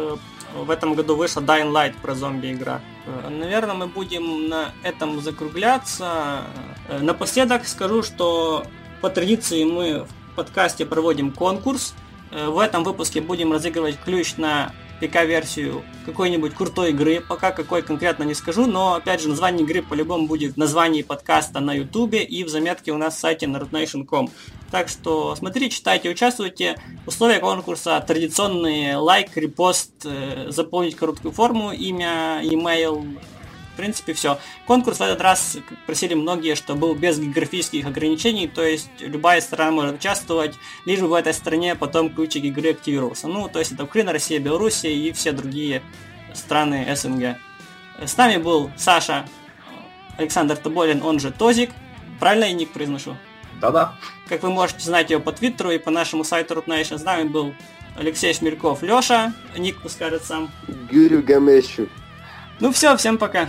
в этом году вышла Dying Light про зомби-игра. Э, Наверное, мы будем на этом закругляться. Э, Напоследок скажу, что по традиции мы в подкасте проводим конкурс. Э, В этом выпуске будем разыгрывать ключ на ПК-версию какой-нибудь крутой игры. Пока какой конкретно не скажу, но опять же название игры по-любому будет в названии подкаста на ютубе и в заметке у нас на сайте narodnation.com. Так что смотрите, читайте, участвуйте. Условия конкурса традиционные лайк, репост, э, заполнить короткую форму, имя, e-mail. В принципе, все. Конкурс в этот раз просили многие, что был без географических ограничений, то есть любая страна может участвовать, лишь бы в этой стране потом ключик игры активировался. Ну, то есть это Украина, Россия, Белоруссия и все другие страны СНГ. С нами был Саша, Александр Тоболин, он же Тозик. Правильно я ник произношу? Да-да. Как вы можете знать его по твиттеру и по нашему сайту Root Nation, с нами был Алексей Шмельков, Леша, ник скажет сам. Гюрю Гамещу. Ну все, всем пока.